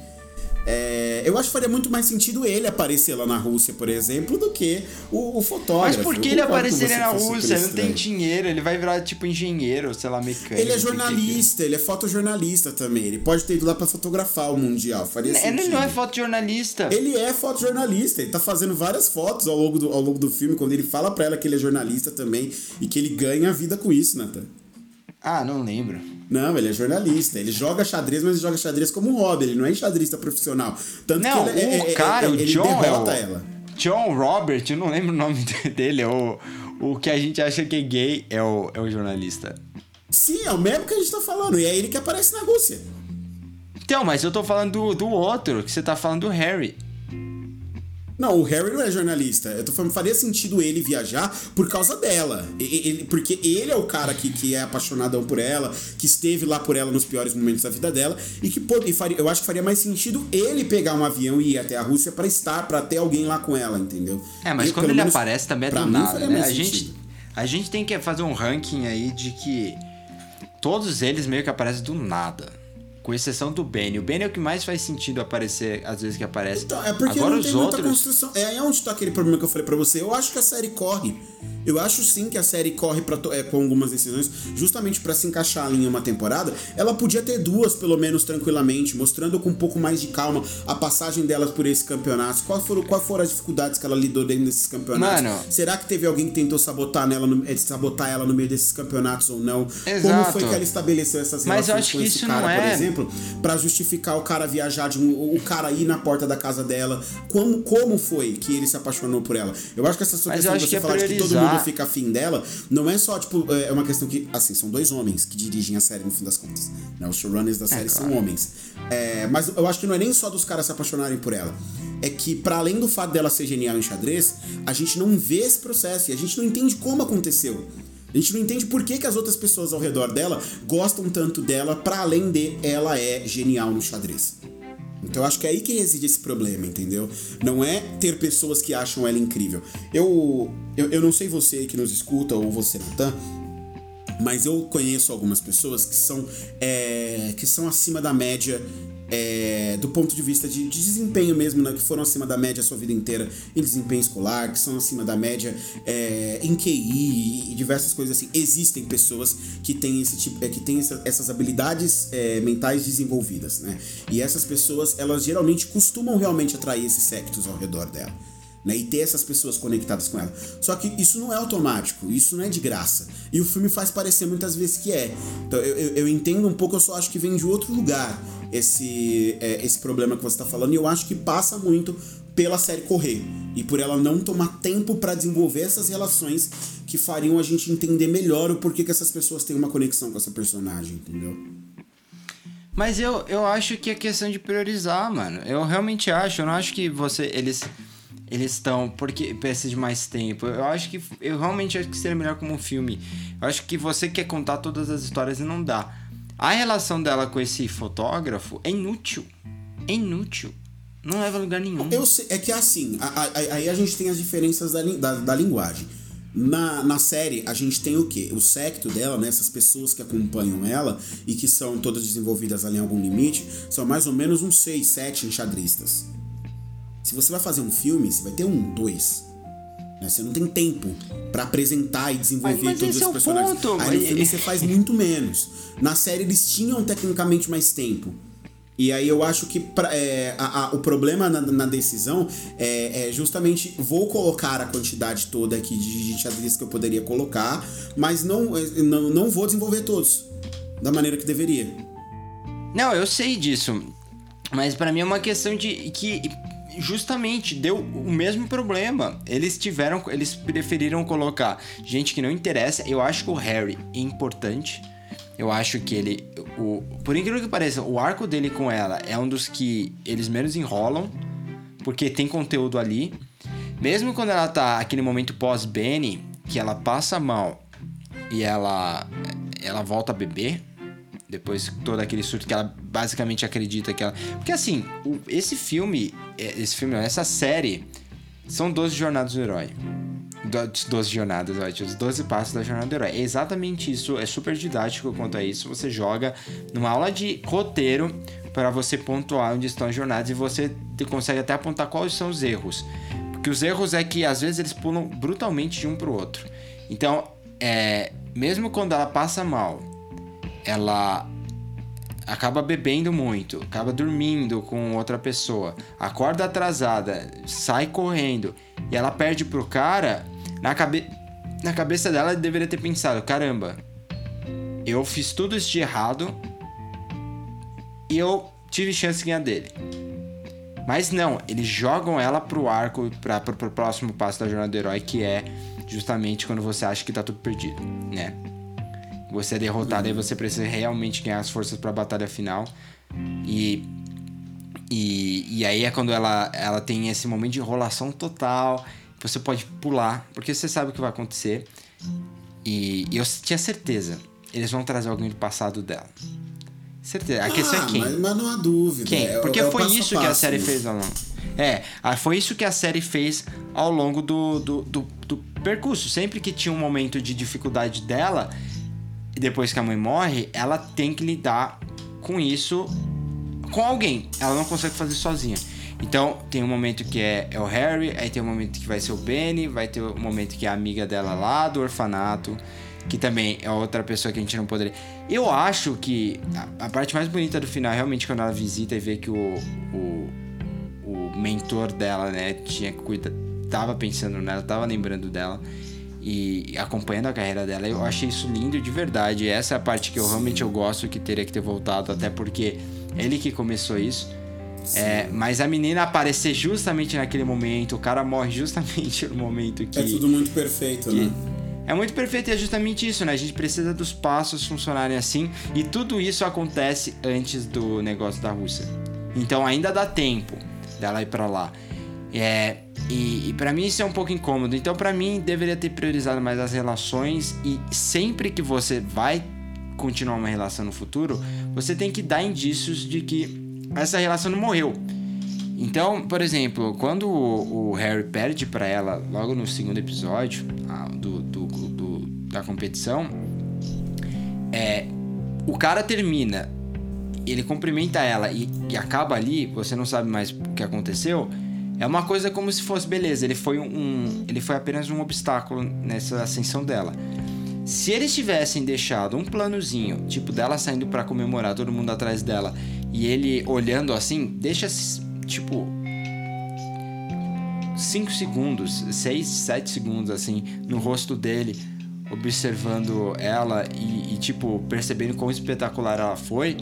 É, eu acho que faria muito mais sentido ele aparecer lá na Rússia, por exemplo, do que o, o fotógrafo. Mas por que ele apareceria na Rússia? Ele não tem dinheiro, ele vai virar tipo engenheiro, sei lá, mecânico. Ele é jornalista, ele é fotojornalista também. Ele pode ter ido lá pra fotografar o Mundial. Faria Ele sentido. não é fotojornalista. Ele é fotojornalista, ele tá fazendo várias fotos ao longo, do, ao longo do filme, quando ele fala pra ela que ele é jornalista também e que ele ganha a vida com isso, Nathan. Ah, não lembro. Não, ele é jornalista. Ele joga xadrez, mas ele joga xadrez como um hobby. Ele não é enxadrista profissional. Tanto Não, que ele, é- o é- é- cara, o ele John é derrota o... ela. John Robert, eu não lembro o nome [LAUGHS] dele, é o, o que a gente acha que é gay é o, é o jornalista. Sim, é o mesmo que a gente tá falando. E é ele que aparece na Rússia. Então, mas eu tô falando do, do outro, que você tá falando do Harry. Não, o Harry não é jornalista. Eu tô falando, faria sentido ele viajar por causa dela. Ele- porque ele é o cara que, que é apaixonadão por ela, que esteve lá por ela nos piores momentos da vida dela. E que pô, e faria, eu acho que faria mais sentido ele pegar um avião e ir até a Rússia pra estar, pra ter alguém lá com ela, entendeu? É, mas Eu, quando ele menos, aparece também é do nada, né? A gente, sentido. a gente tem que fazer um ranking aí de que todos eles meio que aparecem do nada. Com exceção do Benny. O Benny é o que mais faz sentido aparecer, às vezes que aparece. Então, é porque Agora não tem muita outros. construção. É aí onde tá aquele problema que eu falei pra você. Eu acho que a série corre. Eu acho sim que a série corre pra, to- é, com algumas decisões, justamente pra se encaixar ali em uma temporada. Ela podia ter duas, pelo menos, tranquilamente, mostrando com um pouco mais de calma a passagem delas por esse campeonato. Qual foram, qual foram as dificuldades que ela lidou dentro desses campeonatos? Mano. Será que teve alguém que tentou sabotar, nela no, eh, sabotar ela no meio desses campeonatos ou não? Como Exato. foi que ela estabeleceu essas Mas eu relações acho com que esse isso cara, não por é- exemplo, pra justificar o cara viajar de um, o cara ir na porta da casa dela? Como, como foi que ele se apaixonou por ela? Eu acho que essa sua questão de você que é falar de que todo priorizar. mundo fica afim dela, não é só, tipo, é uma questão que, assim, são dois homens que dirigem a série no fim das contas. Né? Os showrunners da série são homens. É, mas eu acho que não é nem só dos caras se apaixonarem por ela. É que, para além do fato dela ser genial em xadrez, a gente não vê esse processo e a gente não entende como aconteceu. A gente não entende por que, que as outras pessoas ao redor dela gostam tanto dela, para além de ela é genial no xadrez. Então eu acho que é aí que reside esse problema, entendeu? Não é ter pessoas que acham ela incrível. Eu, eu, eu não sei você que nos escuta, ou você, Natan, mas eu conheço algumas pessoas que são, é, que são acima da média é, do ponto de vista de, de desempenho mesmo, né? Que foram acima da média a sua vida inteira em desempenho escolar, que são acima da média é, em QI e, diversas coisas assim. Existem pessoas que têm, esse tipo, é, que têm essa- essas habilidades é, mentais desenvolvidas, né? E essas pessoas, elas geralmente costumam realmente atrair esses sectos ao redor dela né, e ter essas pessoas conectadas com ela. Só que isso não é automático, isso não é de graça. E o filme faz parecer muitas vezes que é. Então eu, eu, eu entendo um pouco, eu só acho que vem de outro lugar esse, é, esse problema que você está falando, e eu acho que passa muito pela série correr e por ela não tomar tempo para desenvolver essas relações que fariam a gente entender melhor o porquê que essas pessoas têm uma conexão com essa personagem, entendeu? Mas eu, eu acho que é questão de priorizar, mano. Eu realmente acho. Eu não acho que você. Eles. Eles estão. Porque precisa de mais tempo. Eu acho que. Eu realmente acho que seria melhor como um filme. Eu acho que você quer contar todas as histórias e não dá. A relação dela com esse fotógrafo é inútil. É inútil. Não leva a lugar nenhum. Eu sei, é que é assim, a- a- a- aí a gente tem as diferenças da, da, da linguagem. Na, na série, a gente tem o quê? O secto dela, né? Essas pessoas que acompanham ela e que são todas desenvolvidas ali em algum limite, são mais ou menos uns 6, 7 enxadristas. Se você vai fazer um filme, você vai ter um, dois. Né? Você não tem tempo pra apresentar e desenvolver Mas- mas todos esse os é o personagens. ponto, Aí no mas- filme você faz muito menos. Na série eles tinham tecnicamente mais tempo. E aí eu acho que pra- é, a- a- o problema na, na decisão é, é justamente vou colocar a quantidade toda aqui de xadrez que eu poderia colocar, mas não, é, não, não vou desenvolver todos da maneira que deveria. Não, eu sei disso. Mas pra mim é uma questão de que justamente deu o mesmo problema. Eles tiveram, eles preferiram colocar gente que não interessa. Eu acho que o Harry é importante. Eu acho que ele, o, por incrível que pareça, o arco dele com ela é um dos que eles menos enrolam, porque tem conteúdo ali. Mesmo quando ela tá aquele momento pós Benny, que ela passa mal e ela ela volta a beber depois todo aquele surto que ela basicamente acredita que ela porque assim o- esse filme é, esse filme não, essa série são 12 jornadas do herói Do- 12 jornadas, ótimo, os 12 passos da jornada do herói. É exatamente isso, é super didático quanto a isso. Você joga numa aula de roteiro para você pontuar onde estão as jornadas e você consegue até apontar quais são os erros. Porque os erros é que às vezes eles pulam brutalmente de um pro outro. Então, é, mesmo quando ela passa mal, ela acaba bebendo muito, acaba dormindo com outra pessoa, acorda atrasada, sai correndo e ela perde pro cara, na, cabe na cabeça dela ela deveria ter pensado: caramba, eu fiz tudo isso de errado e eu tive chance de ganhar dele. Mas não, eles jogam ela pro arco, pra, pro, pro próximo passo da jornada do herói, que é justamente quando você acha que tá tudo perdido, né? Você é derrotado e você precisa realmente ganhar as forças pra batalha final. E, e, e aí é quando ela, ela tem esse momento de enrolação total. Você pode pular, porque você sabe o que vai acontecer. E, e eu tinha certeza, eles vão trazer alguém do passado dela. Certeza. A questão Ah, é quem? Mas, mas não há dúvida. Quem? é- Porque é o foi passo a isso que a série fez ao longo. É, ah, foi isso que a série fez ao longo do, do, do, do percurso. Sempre que tinha um momento de dificuldade dela, depois que a mãe morre, ela tem que lidar com isso com alguém. Ela não consegue fazer sozinha. Então, tem um momento que é, é o Harry, aí tem um momento que vai ser o Benny, vai ter um momento que é a amiga dela lá do orfanato, que também é outra pessoa que a gente não poderia. Eu acho que a, a parte mais bonita do final é realmente quando ela visita e vê que o, o, o mentor dela, né, tinha que cuidar, tava pensando nela, tava lembrando dela e acompanhando a carreira dela. Eu achei isso lindo de verdade. Essa é a parte que eu realmente eu gosto que teria que ter voltado, até porque ele que começou isso. É, mas a menina aparecer justamente naquele momento, o cara morre justamente no momento que. É tudo muito perfeito, que, né? É muito perfeito e é justamente isso, né? A gente precisa dos passos funcionarem assim e tudo isso acontece antes do negócio da Rússia. Então ainda dá tempo dela ir para lá. É, e, e para mim isso é um pouco incômodo. Então para mim deveria ter priorizado mais as relações e sempre que você vai continuar uma relação no futuro, você tem que dar indícios de que essa relação não morreu. Então, por exemplo, quando o, o Harry perde para ela logo no segundo episódio a, do, do, do, da competição, é, o cara termina, ele cumprimenta ela e, e, acaba ali, você não sabe mais o que aconteceu. É uma coisa como se fosse beleza, ele foi um, ele foi apenas um obstáculo nessa ascensão dela. Se eles tivessem deixado um planozinho, tipo dela saindo para comemorar, todo mundo atrás dela, e ele olhando assim, deixa tipo 5 segundos, 6, 7 segundos assim no rosto dele, observando ela e, e, tipo percebendo quão espetacular ela foi.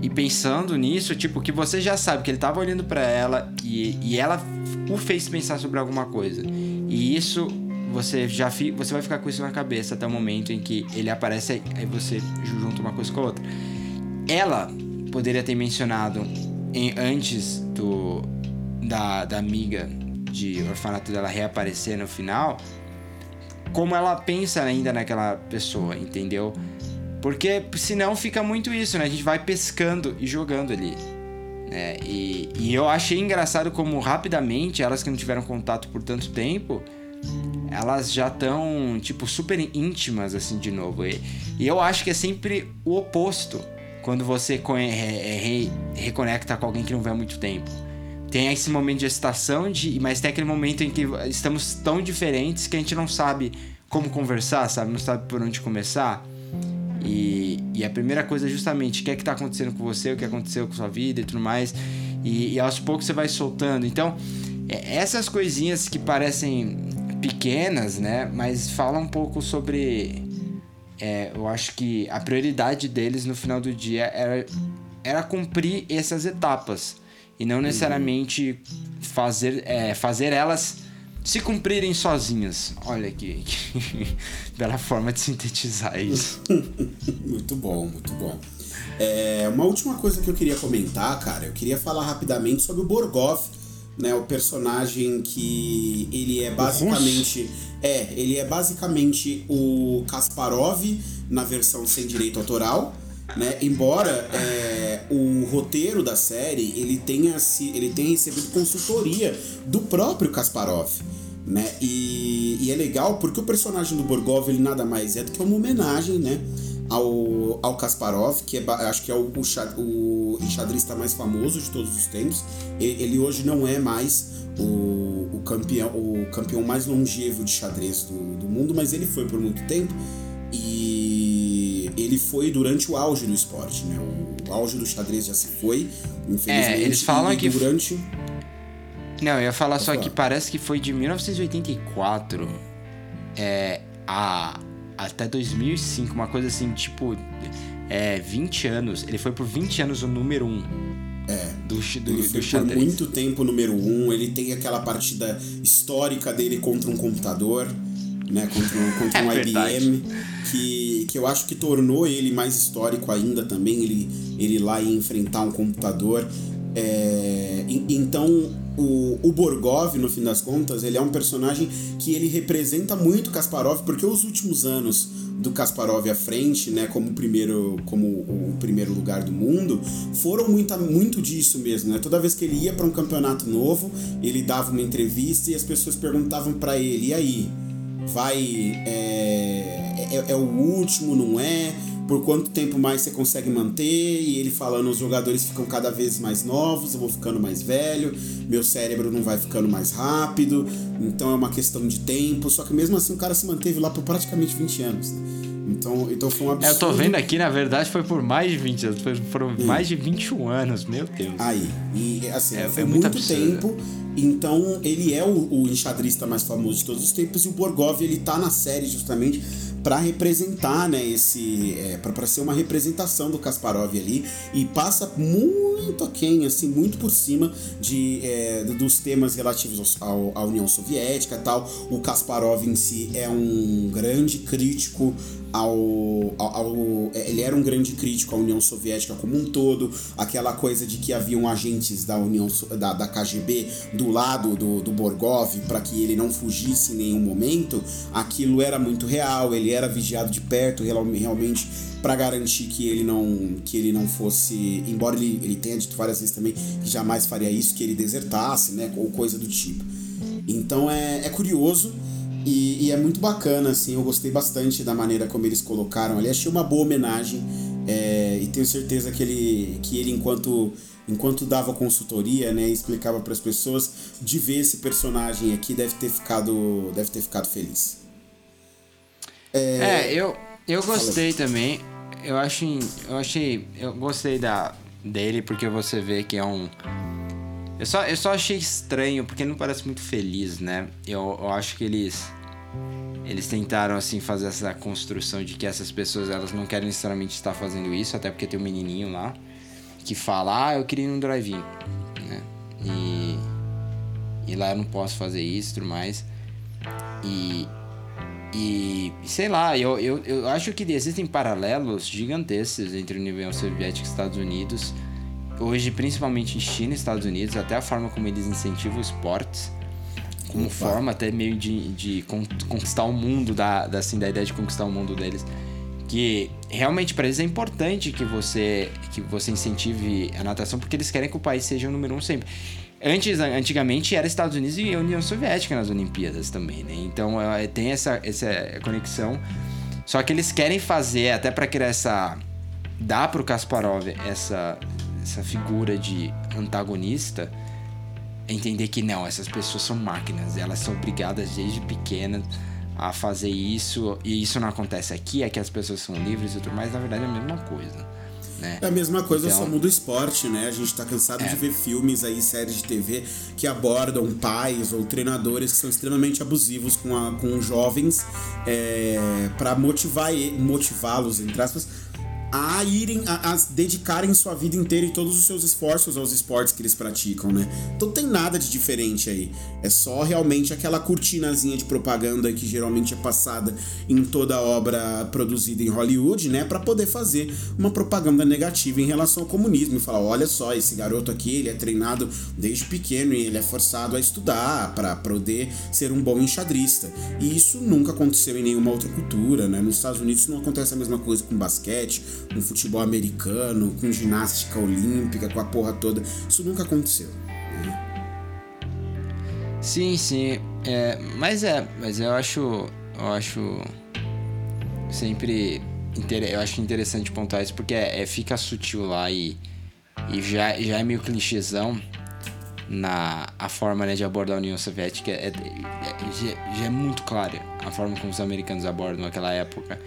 E pensando nisso, tipo, que você já sabe que ele tava olhando para ela e, e ela o fez pensar sobre alguma coisa. E isso você já fi, você vai ficar com isso na cabeça até o momento em que ele aparece aí você junta uma coisa com a outra. Ela poderia ter mencionado em, antes do da, da amiga de orfanato dela reaparecer no final, como ela pensa ainda naquela pessoa, entendeu? Porque senão fica muito isso, né? A gente vai pescando e jogando ali. Né? E, e eu achei engraçado como rapidamente elas que não tiveram contato por tanto tempo, elas já estão, tipo, super íntimas, assim, de novo. E, e eu acho que é sempre o oposto quando você re reconecta com alguém que não vê há muito tempo. Tem esse momento de excitação, de, mas tem aquele momento em que estamos tão diferentes que a gente não sabe como conversar, sabe? Não sabe por onde começar. E, e a primeira coisa é justamente o que é que tá acontecendo com você, o que aconteceu com sua vida e tudo mais. E, e aos poucos você vai soltando. Então, é, essas coisinhas que parecem pequenas, né? Mas falam um pouco sobre é, eu acho que a prioridade deles no final do dia era, era cumprir essas etapas e não necessariamente fazer, é, fazer elas se cumprirem sozinhas. Olha que, que [LAUGHS] bela forma de sintetizar isso. [LAUGHS] muito bom, muito bom. É, uma última coisa que eu queria comentar, cara, eu queria falar rapidamente sobre o Borgov, né, o personagem que ele é basicamente é, ele é basicamente o Kasparov na versão sem direito autoral, né? Embora é, o roteiro da série ele tenha se ele tenha recebido consultoria do próprio Kasparov, né? E, e é legal porque o personagem do Borgov ele nada mais é do que uma homenagem, né? ao, ao Kasparov, que é, acho que é o, o, enxadrista mais famoso de todos os tempos. Ele hoje não é mais o, o, campeão, o campeão mais longevo de xadrez do, do mundo, mas ele foi por muito tempo. E ele foi durante o auge do esporte, né? O, o auge do xadrez já se foi, infelizmente. É, eles falam que durante. Não, eu ia falar só que parece que foi de 1984 é, a, até 2005, uma coisa assim, tipo, é, 20 anos. Ele foi por 20 anos o número 1. É, do, do, ele foi por muito tempo número 1. Ele tem aquela partida histórica dele contra um computador, né? Contra um, contra [LAUGHS] um É IBM, que, que eu acho que tornou ele mais histórico ainda também. Ele, ele lá ia enfrentar um computador. É, então o, o Borgov, no fim das contas, ele é um personagem que ele representa muito Kasparov, porque os últimos anos do Kasparov à frente, né, como primeiro, como o primeiro lugar do mundo, foram muita, muito disso mesmo, né? Toda vez que ele ia para um campeonato novo, ele dava uma entrevista e as pessoas perguntavam para ele: "E aí, vai é, é, é o último, não é?" Por quanto tempo mais você consegue manter, e ele falando, os jogadores ficam cada vez mais novos, eu vou ficando mais velho, meu cérebro não vai ficando mais rápido, então é uma questão de tempo, só que mesmo assim o cara se manteve lá por praticamente 20 anos. Então, então foi um absurdo. É, eu tô vendo aqui, na verdade, foi por mais de 20 anos, foi- foram mais de 21 anos, meu Deus. Aí, e assim, É- foi é muito tempo. Então, ele é o, o enxadrista mais famoso de todos os tempos e o Borgov ele tá na série justamente para representar, né, esse é, para ser uma representação do Kasparov ali e passa muito aquém, assim, muito por cima de é, dos temas relativos ao- à União Soviética e tal. O Kasparov em si é um grande crítico ao, ao, ao- é, ele era um grande crítico à União Soviética como um todo, aquela coisa de que haviam agentes da União da, da KGB do lado do, do Borgov para que ele não fugisse em nenhum momento, aquilo era muito real, ele era vigiado de perto real- realmente para garantir que ele não que ele não fosse, embora ele, ele tenha dito várias vezes também que jamais faria isso, que ele desertasse, né, ou coisa do tipo. Então é, é curioso e, e é muito bacana, assim, eu gostei bastante da maneira como eles colocaram ali, achei uma boa homenagem é, e tenho certeza que ele, que ele enquanto, enquanto dava consultoria, né, explicava para as pessoas, de ver esse personagem aqui deve ter ficado, deve ter ficado feliz. É, eu, eu gostei também. Eu acho, eu achei, eu gostei da dele porque você vê que é um eu só, eu só achei estranho porque não parece muito feliz, né? Eu, eu acho que eles eles tentaram assim fazer essa construção de que essas pessoas elas não querem necessariamente estar fazendo isso, até porque tem um menininho lá que fala: "Ah, eu queria ir num drive-in", né? E e lá eu não posso fazer isso, e tudo mais. E e sei lá, eu, eu, eu acho que existem paralelos gigantescos entre a União Soviética e Estados Unidos. Hoje, principalmente em China e Estados Unidos, até a forma como eles incentivam esportes, como Opa. forma até meio de, de con- conquistar o mundo, da, da, assim, da ideia de conquistar o mundo deles. Que realmente para eles é importante que você, que você incentive a natação, porque eles querem que o país seja o número um sempre. Antes, antigamente era Estados Unidos e União Soviética nas Olimpíadas também, né? Então é, tem essa, essa conexão. Só que eles querem fazer, até para criar essa. dar pro Kasparov essa, essa figura de antagonista, entender que não, essas pessoas são máquinas, elas são obrigadas desde pequenas a fazer isso, e isso não acontece aqui, é que as pessoas são livres e tudo mais, na verdade é a mesma coisa. Né? É a mesma coisa, Então- só muda o esporte, né? A gente tá cansado de ver filmes aí, séries de TV que abordam pais ou treinadores que são extremamente abusivos com, a, com jovens é, para motivar motivá-los, entre aspas, a irem, a, a dedicarem sua vida inteira e todos os seus esforços aos esportes que eles praticam, né? Então tem nada de diferente aí. É só realmente aquela cortinazinha de propaganda que geralmente é passada em toda obra produzida em Hollywood, né? Pra poder fazer uma propaganda negativa em relação ao comunismo e falar: olha só, esse garoto aqui, ele é treinado desde pequeno e ele é forçado a estudar para poder ser um bom enxadrista. E isso nunca aconteceu em nenhuma outra cultura, né? Nos Estados Unidos não acontece a mesma coisa com basquete, com futebol americano, com ginástica olímpica, com a porra toda. Isso nunca aconteceu. Sim, sim. É, mas é, mas eu acho. Eu acho. Sempre. Eu acho interessante pontuar isso porque é, é- fica sutil lá e. E já, já é meio clichêzão na a forma né, de abordar a União Soviética. É, é- já, já é muito clara a forma como os americanos abordam naquela época.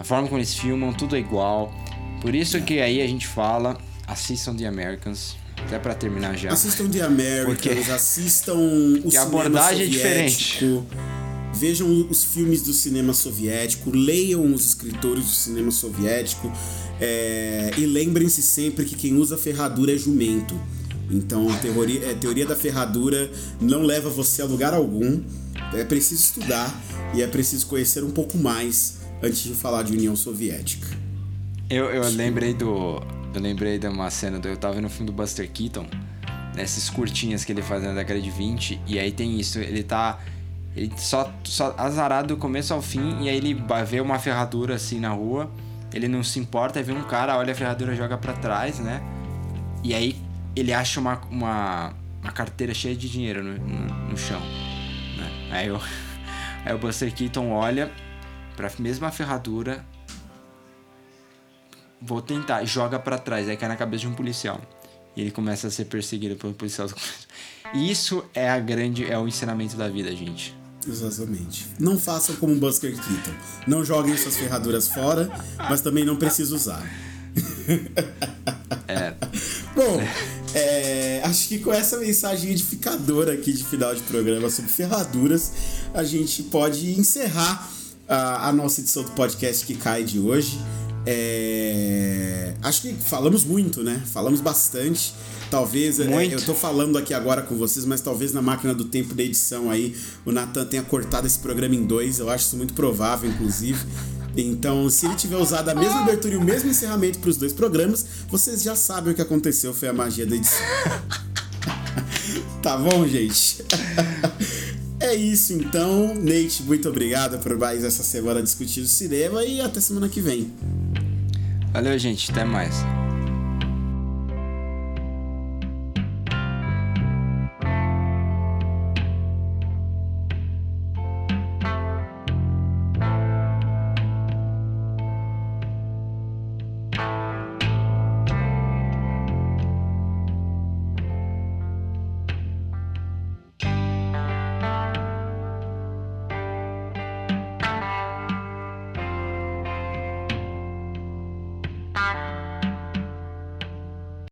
A forma como eles filmam, tudo é igual. Por isso que aí a gente fala, assistam The Americans. Até pra terminar já. Assistam The Americans, Porque- assistam o Que a cinema abordagem é soviético, Vejam os filmes do cinema soviético, leiam os escritores do cinema soviético é, e lembrem-se sempre que quem usa ferradura é jumento. Então, a teoria, a teoria da ferradura não leva você a lugar algum. É preciso estudar e é preciso conhecer um pouco mais antes de falar de União Soviética. Eu, eu lembrei do. Eu lembrei de uma cena do. Eu tava vendo o filme do Buster Keaton, nessas curtinhas que ele faz na década de 20, e aí tem isso, ele tá. Ele só, só azarado do começo ao fim, e aí ele ver uma ferradura assim na rua, ele não se importa, aí vê um cara, olha a ferradura joga pra trás, né? E aí ele acha uma, uma, uma carteira cheia de dinheiro no, no, no chão. Né? Aí, o, [LAUGHS] aí o Buster Keaton olha pra mesma ferradura vou tentar, joga para trás, aí cai na cabeça de um policial. E ele começa a ser perseguido pelo policial. [LAUGHS] Isso é a grande, é o ensinamento da vida, gente. Exatamente. Não façam como um Busker Keaton. Não joguem suas ferraduras fora, mas também não precisa usar. É. [LAUGHS] Bom, é, acho que com essa mensagem edificadora aqui de final de programa sobre ferraduras, a gente pode encerrar a, nossa edição do podcast que cai de hoje. É, acho que falamos muito, né? Falamos bastante. Talvez, é, Muito. eu tô falando aqui agora com vocês, mas talvez na máquina do tempo da edição aí o Nathan tenha cortado esse programa em dois. Eu acho isso muito provável, inclusive. Então, se ele tiver usado a mesma abertura e o mesmo encerramento para os dois programas, vocês já sabem o que aconteceu, foi a magia da edição. [LAUGHS] tá bom, gente? [LAUGHS] É isso então. Nate, muito obrigado por mais essa semana discutindo cinema e até semana que vem. Valeu, gente. Até mais.